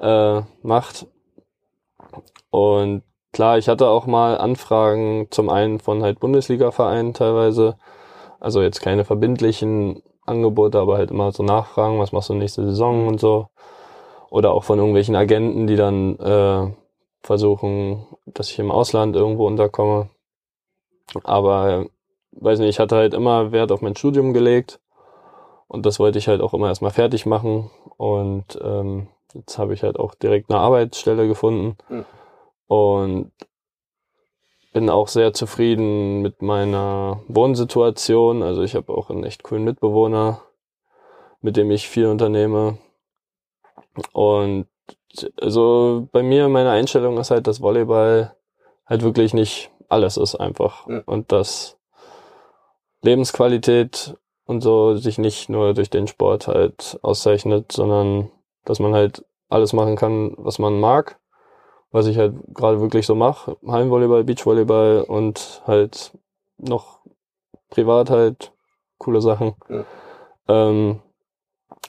äh, macht. Und klar, ich hatte auch mal Anfragen zum einen von halt Bundesliga-Vereinen teilweise, also jetzt keine verbindlichen Angebote, aber halt immer so nachfragen, was machst du nächste Saison und so. Oder auch von irgendwelchen Agenten, die dann äh, versuchen, dass ich im Ausland irgendwo unterkomme. Aber weiß nicht, ich hatte halt immer Wert auf mein Studium gelegt und das wollte ich halt auch immer erstmal fertig machen. Und ähm, jetzt habe ich halt auch direkt eine Arbeitsstelle gefunden Mhm. und bin auch sehr zufrieden mit meiner Wohnsituation. Also ich habe auch einen echt coolen Mitbewohner, mit dem ich viel unternehme. Und also bei mir, meine Einstellung ist halt, dass Volleyball halt wirklich nicht alles ist einfach. Ja. Und dass Lebensqualität und so sich nicht nur durch den Sport halt auszeichnet, sondern dass man halt alles machen kann, was man mag. Was ich halt gerade wirklich so mache. Heimvolleyball, Beachvolleyball und halt noch privat halt coole Sachen. Ja. Ähm,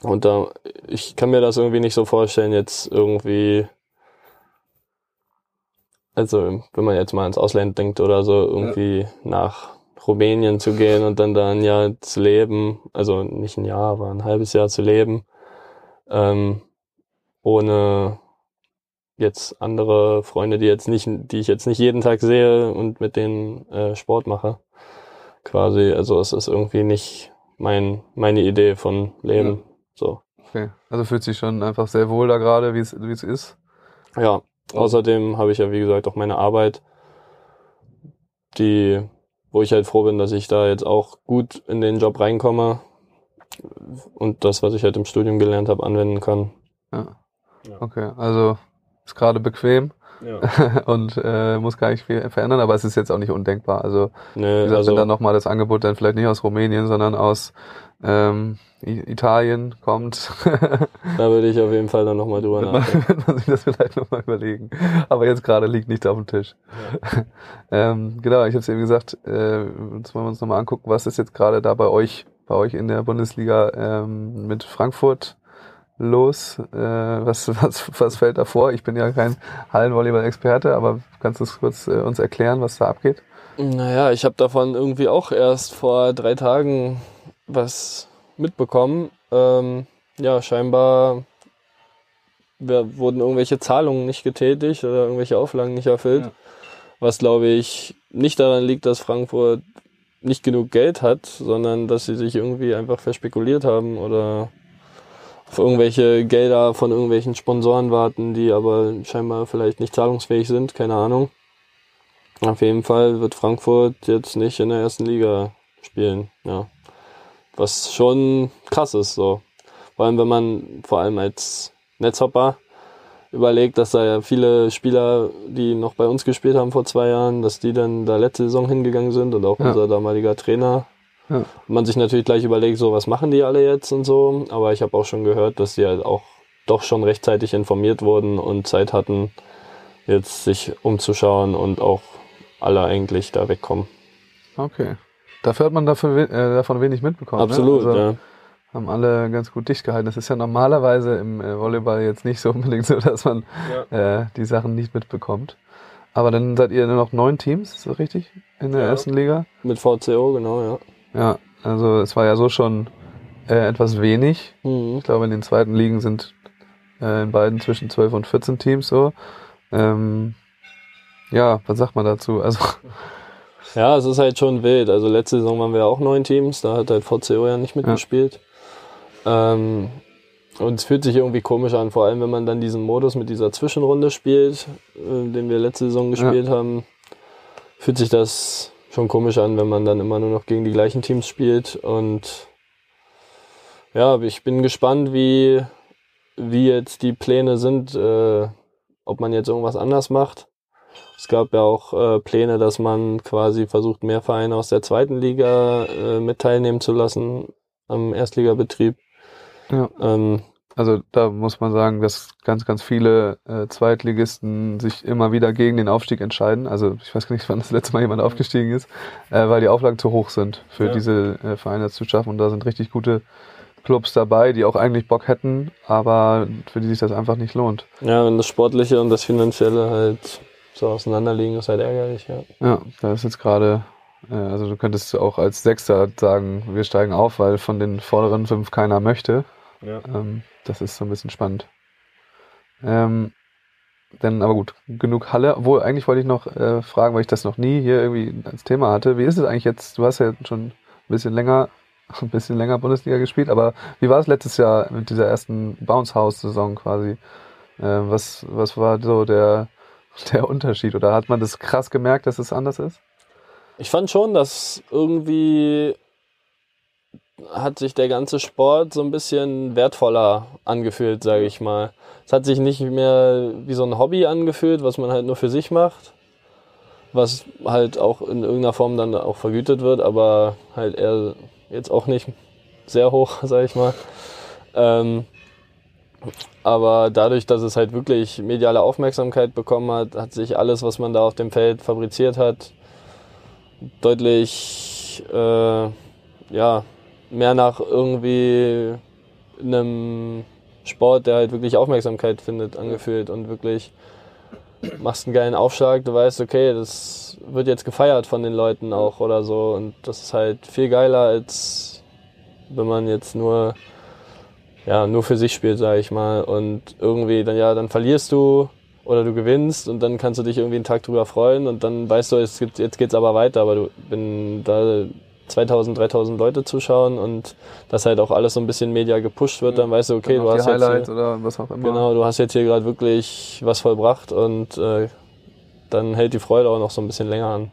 und da, ich kann mir das irgendwie nicht so vorstellen, jetzt irgendwie, also wenn man jetzt mal ins Ausland denkt oder so, irgendwie nach Rumänien zu gehen und dann da ein Jahr zu leben, also nicht ein Jahr, aber ein halbes Jahr zu leben, ähm, ohne jetzt andere Freunde, die jetzt nicht, die ich jetzt nicht jeden Tag sehe und mit denen äh, Sport mache. Quasi, also es ist irgendwie nicht mein, meine Idee von Leben. So. Okay. Also fühlt sich schon einfach sehr wohl da gerade, wie es wie es ist. Ja, außerdem habe ich ja, wie gesagt, auch meine Arbeit, die, wo ich halt froh bin, dass ich da jetzt auch gut in den Job reinkomme. und das, was ich halt im Studium gelernt habe, anwenden kann. Ja. Okay, also ist gerade bequem Ja. und äh, muss gar nicht viel verändern, aber es ist jetzt auch nicht undenkbar. Also Nee, gesagt, also, wenn dann nochmal das Angebot dann vielleicht nicht aus Rumänien, sondern aus ähm, Italien kommt, da würde ich auf jeden Fall dann nochmal drüber nachdenken. wird man sich das vielleicht nochmal überlegen. Aber jetzt gerade liegt nicht auf dem Tisch. ähm, genau, ich habe es eben gesagt, äh, jetzt wollen wir uns nochmal angucken, was ist jetzt gerade da bei euch, bei euch in der Bundesliga ähm, mit Frankfurt los? Äh, was, was, was fällt da vor? Ich bin ja kein Hallenvolleyball-Experte, aber kannst du es kurz äh, uns erklären, was da abgeht? Naja, ich habe davon irgendwie auch erst vor drei Tagen was mitbekommen. Ähm, ja, scheinbar wurden irgendwelche Zahlungen nicht getätigt oder irgendwelche Auflagen nicht erfüllt. Ja. Was glaube ich nicht daran liegt, dass Frankfurt nicht genug Geld hat, sondern dass sie sich irgendwie einfach verspekuliert haben oder auf irgendwelche Gelder von irgendwelchen Sponsoren warten, die aber scheinbar vielleicht nicht zahlungsfähig sind, keine Ahnung. Auf jeden Fall wird Frankfurt jetzt nicht in der ersten Liga spielen, ja. Was schon krass ist, so. Vor allem, wenn man vor allem als Netzhopper überlegt, dass da ja viele Spieler, die noch bei uns gespielt haben vor zwei Jahren, dass die dann da letzte Saison hingegangen sind und auch Ja. unser damaliger Trainer. Ja. Man sich natürlich gleich überlegt, so was machen die alle jetzt und so. Aber ich habe auch schon gehört, dass die halt auch doch schon rechtzeitig informiert wurden und Zeit hatten, jetzt sich umzuschauen und auch alle eigentlich da wegkommen. Okay. Dafür hat man dafür, äh, davon wenig mitbekommen. Absolut, ne? also, ja. Haben alle ganz gut dicht gehalten. Das ist ja normalerweise im äh, Volleyball jetzt nicht so unbedingt so, dass man äh, die Sachen nicht mitbekommt. Aber dann seid ihr nur noch neun Teams, ist das richtig? In der Ja. ersten Liga? Mit VCO, genau, ja. Ja, also es war ja so schon äh, etwas wenig. Mhm. Ich glaube, in den zweiten Ligen sind äh, in beiden zwischen 12 und 14 Teams so. Ähm, ja, was sagt man dazu? Also, Ja, es ist halt schon wild. Also letzte Saison waren wir auch neun Teams, da hat halt VCO ja nicht mitgespielt. Ähm, und es fühlt sich irgendwie komisch an, vor allem wenn man dann diesen Modus mit dieser Zwischenrunde spielt, äh, den wir letzte Saison gespielt haben, fühlt sich das schon komisch an, wenn man dann immer nur noch gegen die gleichen Teams spielt. Und ja, ich bin gespannt, wie, wie jetzt die Pläne sind, äh, ob man jetzt irgendwas anders macht. Es gab ja auch äh, Pläne, dass man quasi versucht, mehr Vereine aus der zweiten Liga äh, mit teilnehmen zu lassen am Erstligabetrieb. Ja. Ähm, Also da muss man sagen, dass ganz, ganz viele äh, Zweitligisten sich immer wieder gegen den Aufstieg entscheiden. Also ich weiß gar nicht, wann das letzte Mal jemand aufgestiegen ist, äh, weil die Auflagen zu hoch sind für Ja. diese äh, Vereine zu schaffen. Und da sind richtig gute Clubs dabei, die auch eigentlich Bock hätten, aber für die sich das einfach nicht lohnt. ja, wenn das Sportliche und das Finanzielle halt so auseinanderliegen, ist halt ärgerlich, ja. Ja, da ist jetzt gerade, äh, also du könntest auch als Sechster sagen, wir steigen auf, weil von den vorderen fünf keiner möchte. Ja. Ähm, das ist so ein bisschen spannend. Ähm, denn, aber gut, genug Halle. Obwohl, eigentlich wollte ich noch äh, fragen, weil ich das noch nie hier irgendwie als Thema hatte. Wie ist es eigentlich jetzt? Du hast ja schon ein bisschen länger, ein bisschen länger Bundesliga gespielt, aber wie war es letztes Jahr mit dieser ersten Bounce House Saison quasi? Äh, was, was war so der, der Unterschied? Oder hat man das krass gemerkt, dass es anders ist? Ich fand schon, dass irgendwie hat sich der ganze Sport so ein bisschen wertvoller angefühlt, sage ich mal. Es hat sich nicht mehr wie so ein Hobby angefühlt, was man halt nur für sich macht, was halt auch in irgendeiner Form dann auch vergütet wird, aber halt eher jetzt auch nicht sehr hoch, sage ich mal. Ähm, aber dadurch, dass es halt wirklich mediale Aufmerksamkeit bekommen hat, hat sich alles, was man da auf dem Feld fabriziert hat, deutlich äh, ja, mehr nach irgendwie einem Sport, der halt wirklich Aufmerksamkeit findet, angefühlt und wirklich machst einen geilen Aufschlag, du weißt, okay, das wird jetzt gefeiert von den Leuten auch oder so und das ist halt viel geiler als wenn man jetzt nur ja, nur für sich spielt, sage ich mal und irgendwie dann ja, dann verlierst du oder du gewinnst und dann kannst du dich irgendwie einen Tag drüber freuen und dann weißt du, es gibt, jetzt geht's aber weiter, aber du, wenn da 2000, 3000 Leute zuschauen und das halt auch alles so ein bisschen media gepusht wird, dann weißt du, okay, du hast die jetzt oder was auch immer. genau, du hast jetzt hier gerade wirklich was vollbracht und äh, dann hält die Freude auch noch so ein bisschen länger an.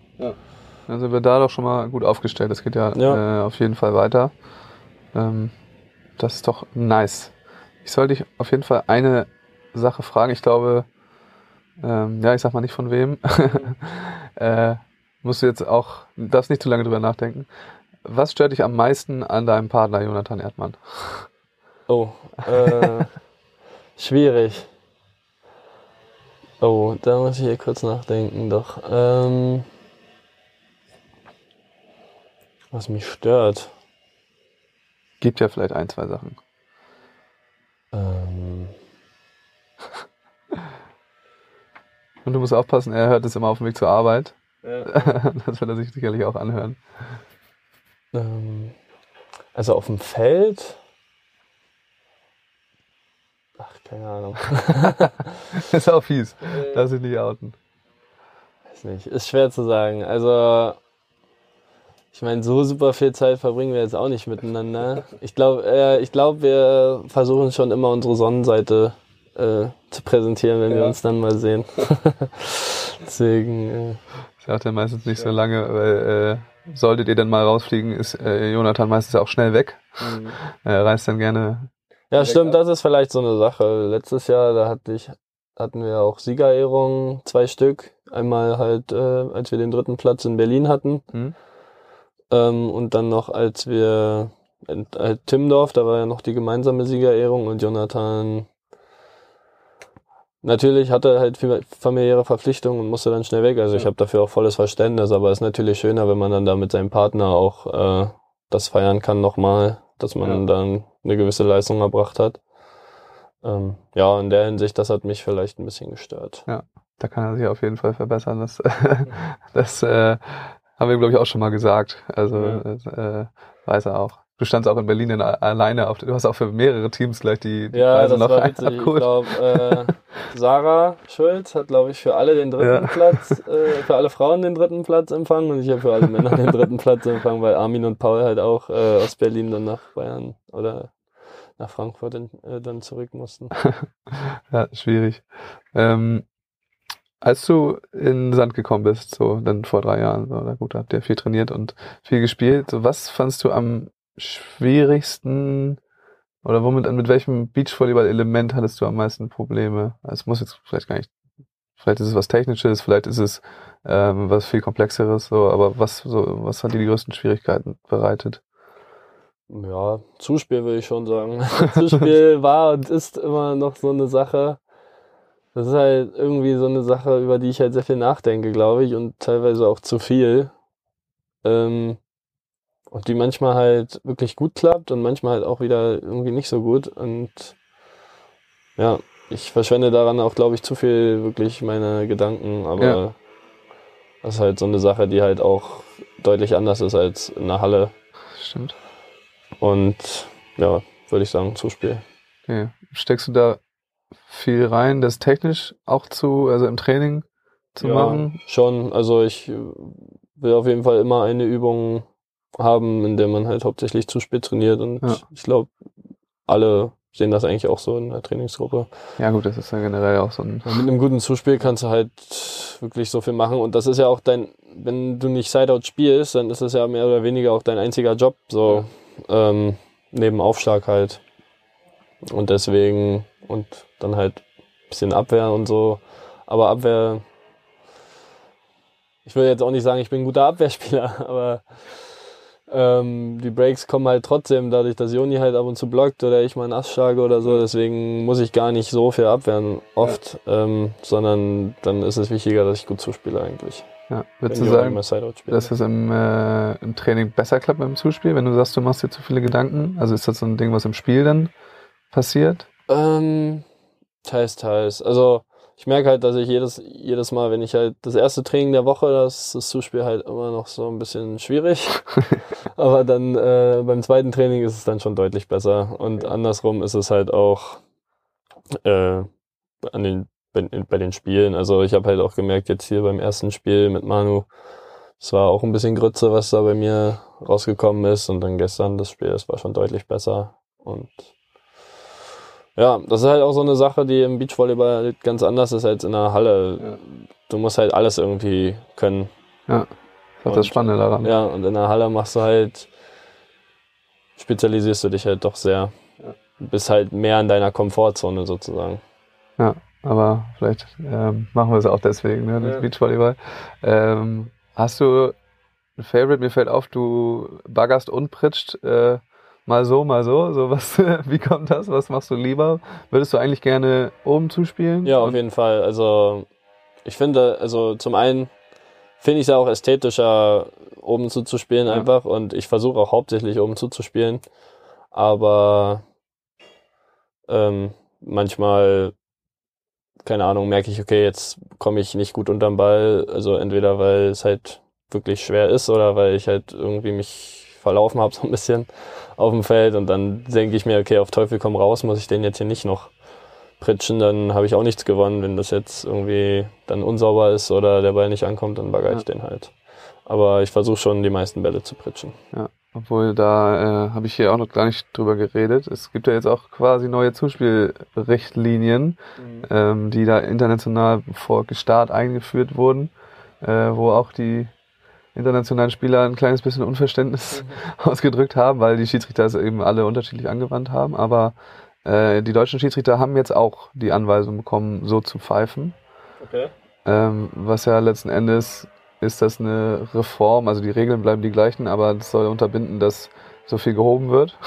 Dann sind wir da doch schon mal gut aufgestellt. Das geht ja, Ja. Äh, auf jeden Fall weiter. Ähm, das ist doch nice. Ich soll dich auf jeden Fall eine Sache fragen. Ich glaube, ähm, ja, ich sag mal nicht von wem. äh, musst du jetzt auch, darfst nicht zu lange drüber nachdenken. Was stört dich am meisten an deinem Partner Jonathan Erdmann? Oh, äh, schwierig. Oh, da muss ich hier kurz nachdenken, doch. Ähm, was mich stört. Gibt ja vielleicht ein, zwei Sachen. Ähm, Und du musst aufpassen, er hört es immer auf dem Weg zur Arbeit. Ja, das wird er sich sicherlich auch anhören. ähm, also auf dem Feld. Ach, keine Ahnung. ist auch fies. Darf sich nicht outen. Weiß nicht, ist schwer zu sagen. Also, ich meine, so super viel Zeit verbringen wir jetzt auch nicht miteinander. Ich glaube, äh, ich glaub, wir versuchen schon immer unsere Sonnenseite äh, zu präsentieren, wenn wir Ja. uns dann mal sehen. Deswegen, äh, Das dauert ja meistens nicht so lange, weil äh, solltet ihr dann mal rausfliegen, ist äh, Jonathan meistens auch schnell weg. Er reist dann gerne. ja, stimmt, das ist vielleicht so eine Sache. Letztes Jahr, da hatte ich, hatten wir auch Siegerehrungen, zwei Stück. Einmal halt, äh, als wir den dritten Platz in Berlin hatten. Hm? Ähm, und dann noch, als wir in halt Timmendorf, da war ja noch die gemeinsame Siegerehrung und Jonathan natürlich hatte er halt viel familiäre Verpflichtungen und musste dann schnell weg. Also ich habe dafür auch volles Verständnis, aber es ist natürlich schöner, wenn man dann da mit seinem Partner auch äh, das feiern kann nochmal, dass man Ja. dann eine gewisse Leistung erbracht hat. Ähm, ja, in der Hinsicht, das hat mich vielleicht ein bisschen gestört. Da kann er sich auf jeden Fall verbessern. Das, das äh, haben wir, glaube ich, auch schon mal gesagt. Also Ja. äh, weiß er auch. Du standst auch in Berlin in, alleine auf. Du hast auch für mehrere Teams gleich die, die Ja, Preise das noch war witzig. Ich glaube, äh, Sarah Schulz hat, glaube ich, für alle den dritten Ja. Platz, äh, für alle Frauen den dritten Platz empfangen und ich habe für alle Männer den dritten Platz empfangen, weil Armin und Paul halt auch äh, aus Berlin dann nach Bayern oder nach Frankfurt in, äh, dann zurück mussten. Ja, schwierig. Ähm, als du in Sand gekommen bist, so dann vor drei Jahren, so, na gut, habt ihr viel trainiert und viel gespielt. Was fandst du am schwierigsten oder womit, mit welchem Beachvolleyball-Element hattest du am meisten Probleme? Also, Es muss jetzt vielleicht gar nicht, vielleicht ist es was Technisches, vielleicht ist es ähm, was viel Komplexeres, so, aber was, so, was hat dir die größten Schwierigkeiten bereitet? Ja, Zuspiel würde ich schon sagen. Zuspiel war und ist immer noch so eine Sache. Das ist halt irgendwie so eine Sache, über die ich halt sehr viel nachdenke, glaube ich, und teilweise auch zu viel. Ähm, und die manchmal halt wirklich gut klappt und manchmal halt auch wieder irgendwie nicht so gut. Und ja, ich verschwende daran auch, glaube ich, zu viel wirklich meine Gedanken, aber Ja. das ist halt so eine Sache, die halt auch deutlich anders ist als in der Halle. Stimmt. Und ja, würde ich sagen, Zuspiel. Okay. Steckst du da viel rein, das technisch auch zu, also im Training zu ja, machen? Schon. Also ich will auf jeden Fall immer eine Übung haben, in der man halt hauptsächlich Zuspiel trainiert. Und Ja. ich glaube, alle sehen das eigentlich auch so in der Trainingsgruppe. Ja gut, das ist ja generell auch so ein. Und mit einem guten Zuspiel kannst du halt wirklich so viel machen. Und das ist ja auch dein, wenn du nicht Sideout spielst, dann ist das ja mehr oder weniger auch dein einziger Job, so ähm, neben Aufschlag halt. Und deswegen, und dann halt ein bisschen Abwehr und so. Aber Abwehr, ich will jetzt auch nicht sagen, ich bin ein guter Abwehrspieler, aber ähm, die Breaks kommen halt trotzdem dadurch, dass Joni halt ab und zu blockt oder ich mal einen Ass schlage oder so. Deswegen muss ich gar nicht so viel abwehren oft, ähm, sondern dann ist es wichtiger, dass ich gut zuspiele eigentlich. Ja. Würdest du sagen, dass es im, äh, im Training besser klappt beim Zuspiel, wenn du sagst, du machst dir zu viele Gedanken? Also ist das so ein Ding, was im Spiel dann passiert? Ähm, teils, teils. Also ich merke halt, dass ich jedes, jedes Mal, wenn ich halt das erste Training der Woche, das das Zuspiel halt immer noch so ein bisschen schwierig. Aber dann äh, beim zweiten Training ist es dann schon deutlich besser. Und andersrum ist es halt auch äh, an den, bei, bei den Spielen. Also ich habe halt auch gemerkt, jetzt hier beim ersten Spiel mit Manu, es war auch ein bisschen Grütze, was da bei mir rausgekommen ist. Und dann gestern das Spiel, das war schon deutlich besser. Und ja, das ist halt auch so eine Sache, die im Beachvolleyball ganz anders ist als in der Halle. Ja. Du musst halt alles irgendwie können. Das ist das Spannende daran. Ja, und in der Halle machst du halt, spezialisierst du dich halt doch sehr. bist halt mehr in deiner Komfortzone sozusagen. Ja, aber vielleicht ähm, machen wir es auch deswegen, ne? Das Ja. Beachvolleyball. Ähm, hast du ein Favorite? Mir fällt auf, du baggerst und pritscht äh, mal so, mal so. so was, wie kommt das? Was machst du lieber? Würdest du eigentlich gerne oben zuspielen? Ja, auf jeden Fall. Also ich finde, also zum einen finde ich es auch ästhetischer, oben zuzuspielen Ja. einfach und ich versuche auch hauptsächlich oben zuzuspielen. Aber ähm, manchmal, keine Ahnung, merke ich, okay, jetzt komme ich nicht gut unterm Ball. Also entweder weil es halt wirklich schwer ist oder weil ich halt irgendwie mich verlaufen habe so ein bisschen auf dem Feld und dann denke ich mir, okay, auf Teufel komm raus, muss ich den jetzt hier nicht noch pritschen, dann habe ich auch nichts gewonnen. Wenn das jetzt irgendwie dann unsauber ist oder der Ball nicht ankommt, dann bagger ich den halt. Aber ich versuche schon, die meisten Bälle zu pritschen. Ja, obwohl da äh, habe ich hier auch noch gar nicht drüber geredet. Es gibt ja jetzt auch quasi neue Zuspielrichtlinien, ähm, die da international vor Start eingeführt wurden, äh, wo auch die internationalen Spieler ein kleines bisschen Unverständnis ausgedrückt haben, weil die Schiedsrichter es eben alle unterschiedlich angewandt haben. Aber äh, die deutschen Schiedsrichter haben jetzt auch die Anweisung bekommen, so zu pfeifen. Okay. Ähm, was ja letzten Endes ist das eine Reform, also die Regeln bleiben die gleichen, aber das soll unterbinden, dass so viel gehoben wird.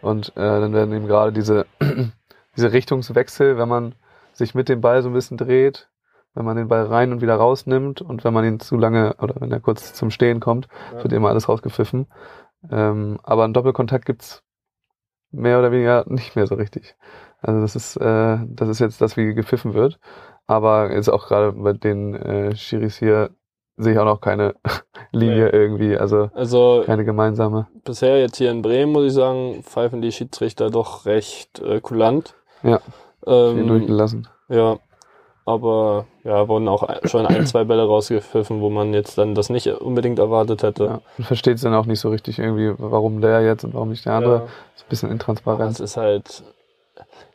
Und äh, dann werden eben gerade diese, diese Richtungswechsel, wenn man sich mit dem Ball so ein bisschen dreht, wenn man den Ball rein und wieder rausnimmt und wenn man ihn zu lange oder wenn er kurz zum Stehen kommt, Ja. wird immer alles rausgepfiffen. Ähm, aber einen Doppelkontakt gibt's mehr oder weniger nicht mehr so richtig. Also das ist, äh, das ist jetzt das, wie gepfiffen wird. Aber jetzt auch gerade bei den äh, Schiris hier sehe ich auch noch keine Linie Nee. irgendwie, also Also keine gemeinsame. bisher jetzt hier in Bremen, muss ich sagen, pfeifen die Schiedsrichter doch recht äh, kulant. Ja, Ähm, durchgelassen. Ja, aber ja, wurden auch schon ein, zwei Bälle rausgepfiffen, wo man jetzt dann das nicht unbedingt erwartet hätte. Ja. Und versteht es dann auch nicht so richtig irgendwie, warum der jetzt und warum nicht der andere. Ist ein bisschen intransparent. es ist halt,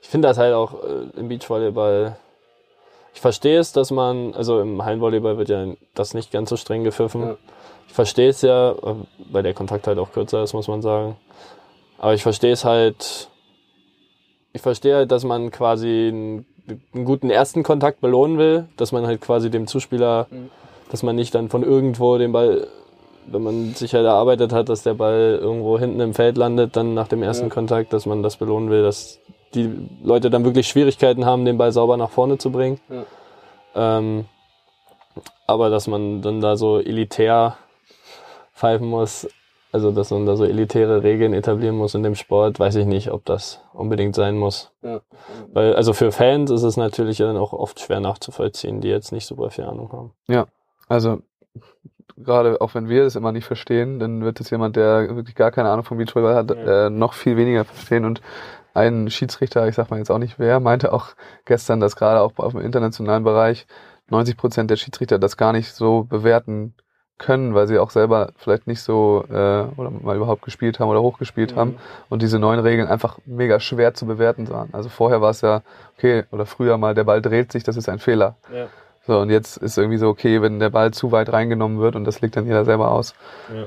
ich finde das halt auch äh, im Beachvolleyball. Ich verstehe es, dass man, also im Hallenvolleyball wird ja das nicht ganz so streng gepfiffen. Ja. Ich verstehe es ja, weil der Kontakt halt auch kürzer ist, muss man sagen. Aber ich verstehe es halt, ich verstehe halt, dass man quasi einen, einen guten ersten Kontakt belohnen will, dass man halt quasi dem Zuspieler, dass man nicht dann von irgendwo den Ball, wenn man sich halt erarbeitet hat, dass der Ball irgendwo hinten im Feld landet, dann nach dem ersten Kontakt, dass man das belohnen will, dass die Leute dann wirklich Schwierigkeiten haben, den Ball sauber nach vorne zu bringen. Ähm, aber dass man dann da so elitär pfeifen muss, also dass man da so elitäre Regeln etablieren muss in dem Sport, weiß ich nicht, ob das unbedingt sein muss. Ja. Weil, also für Fans ist es natürlich dann auch oft schwer nachzuvollziehen, die jetzt nicht super viel Ahnung haben. Also gerade auch wenn wir das immer nicht verstehen, dann wird es jemand, der wirklich gar keine Ahnung vom Beachvolleyball hat, Ja. äh, noch viel weniger verstehen. Und ein Schiedsrichter, ich sag mal jetzt auch nicht wer, meinte auch gestern, dass gerade auch auf dem internationalen Bereich 90 Prozent der Schiedsrichter das gar nicht so bewerten können, weil sie auch selber vielleicht nicht so äh, oder mal überhaupt gespielt haben oder hochgespielt haben und diese neuen Regeln einfach mega schwer zu bewerten waren. Also vorher war es ja, okay, oder früher mal, der Ball dreht sich, das ist ein Fehler. Ja. So, und jetzt ist irgendwie so, okay, wenn der Ball zu weit reingenommen wird und das legt dann jeder selber aus.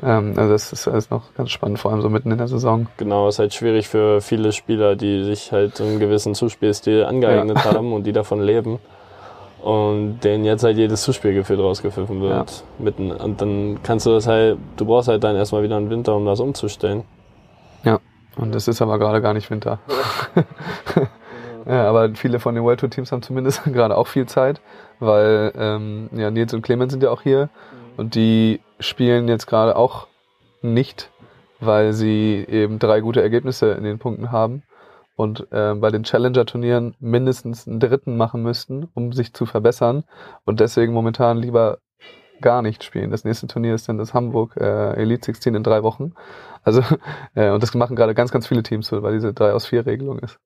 Ähm, also das ist alles noch ganz spannend, vor allem so mitten in der Saison. Genau, ist halt schwierig für viele Spieler, die sich halt einen gewissen Zuspielstil angeeignet haben und die davon leben. Und denen jetzt halt jedes Zuspiel gefühlt rausgepfiffen wird. Mitten. Und dann kannst du das halt, du brauchst halt dann erstmal wieder einen Winter, um das umzustellen. Ja, und das ist aber gerade gar nicht Winter. ja, aber viele von den World Tour Teams haben zumindest gerade auch viel Zeit, weil ähm, ja, Nils und Clemens sind ja auch hier und die spielen jetzt gerade auch nicht, weil sie eben drei gute Ergebnisse in den Punkten haben und äh, bei den Challenger-Turnieren mindestens einen dritten machen müssten, um sich zu verbessern und deswegen momentan lieber gar nicht spielen. Das nächste Turnier ist dann das Hamburg äh, Elite 16 in drei Wochen. Also, äh, und das machen gerade ganz, ganz viele Teams weil diese 3 aus 4 Regelung ist.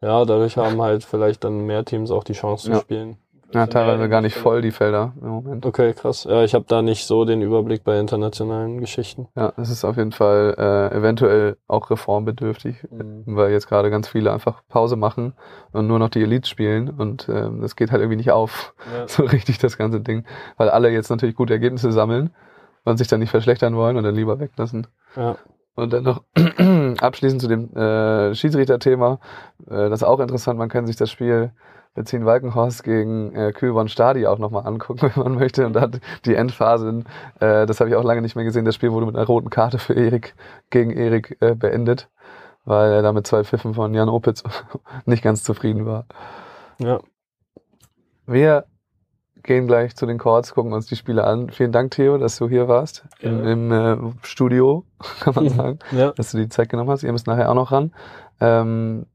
Ja, dadurch haben halt vielleicht dann mehr Teams auch die Chance zu Ja. spielen. Ja, teilweise gar nicht voll die Felder im Moment. Okay, krass. Ja, ich habe da nicht so den Überblick bei internationalen Geschichten. Ja, es ist auf jeden Fall äh, eventuell auch reformbedürftig, weil jetzt gerade ganz viele einfach Pause machen und nur noch die Elite spielen und ähm, das geht halt irgendwie nicht auf, Ja. so richtig das ganze Ding, weil alle jetzt natürlich gute Ergebnisse sammeln und sich dann nicht verschlechtern wollen und dann lieber weglassen. Ja. Und dann noch abschließend zu dem äh, Schiedsrichter-Thema. Äh, das ist auch interessant. Man kann sich das Spiel Benzin Walkenhorst gegen äh, Kühlborn Stadi auch nochmal angucken, wenn man möchte. Und da hat die Endphase, äh, das habe ich auch lange nicht mehr gesehen, das Spiel wurde mit einer roten Karte für Erik gegen Erik äh, beendet, weil er da mit zwei Pfiffen von Jan Opitz nicht ganz zufrieden war. Ja. Wir gehen gleich zu den Chords, gucken uns die Spiele an. Vielen Dank, Theo, dass du hier warst im, Ja. im äh, Studio, kann man sagen, Ja. dass du die Zeit genommen hast. Ihr müsst nachher auch noch ran. Ähm,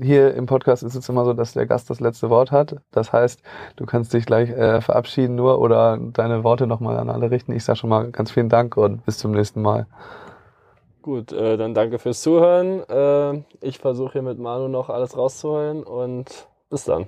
hier im Podcast ist es immer so, dass der Gast das letzte Wort hat. Das heißt, du kannst dich gleich äh, verabschieden nur oder deine Worte nochmal an alle richten. Ich sage schon mal ganz vielen Dank und bis zum nächsten Mal. Gut, äh, dann danke fürs Zuhören. Äh, ich versuche hier mit Manu noch alles rauszuholen und bis dann.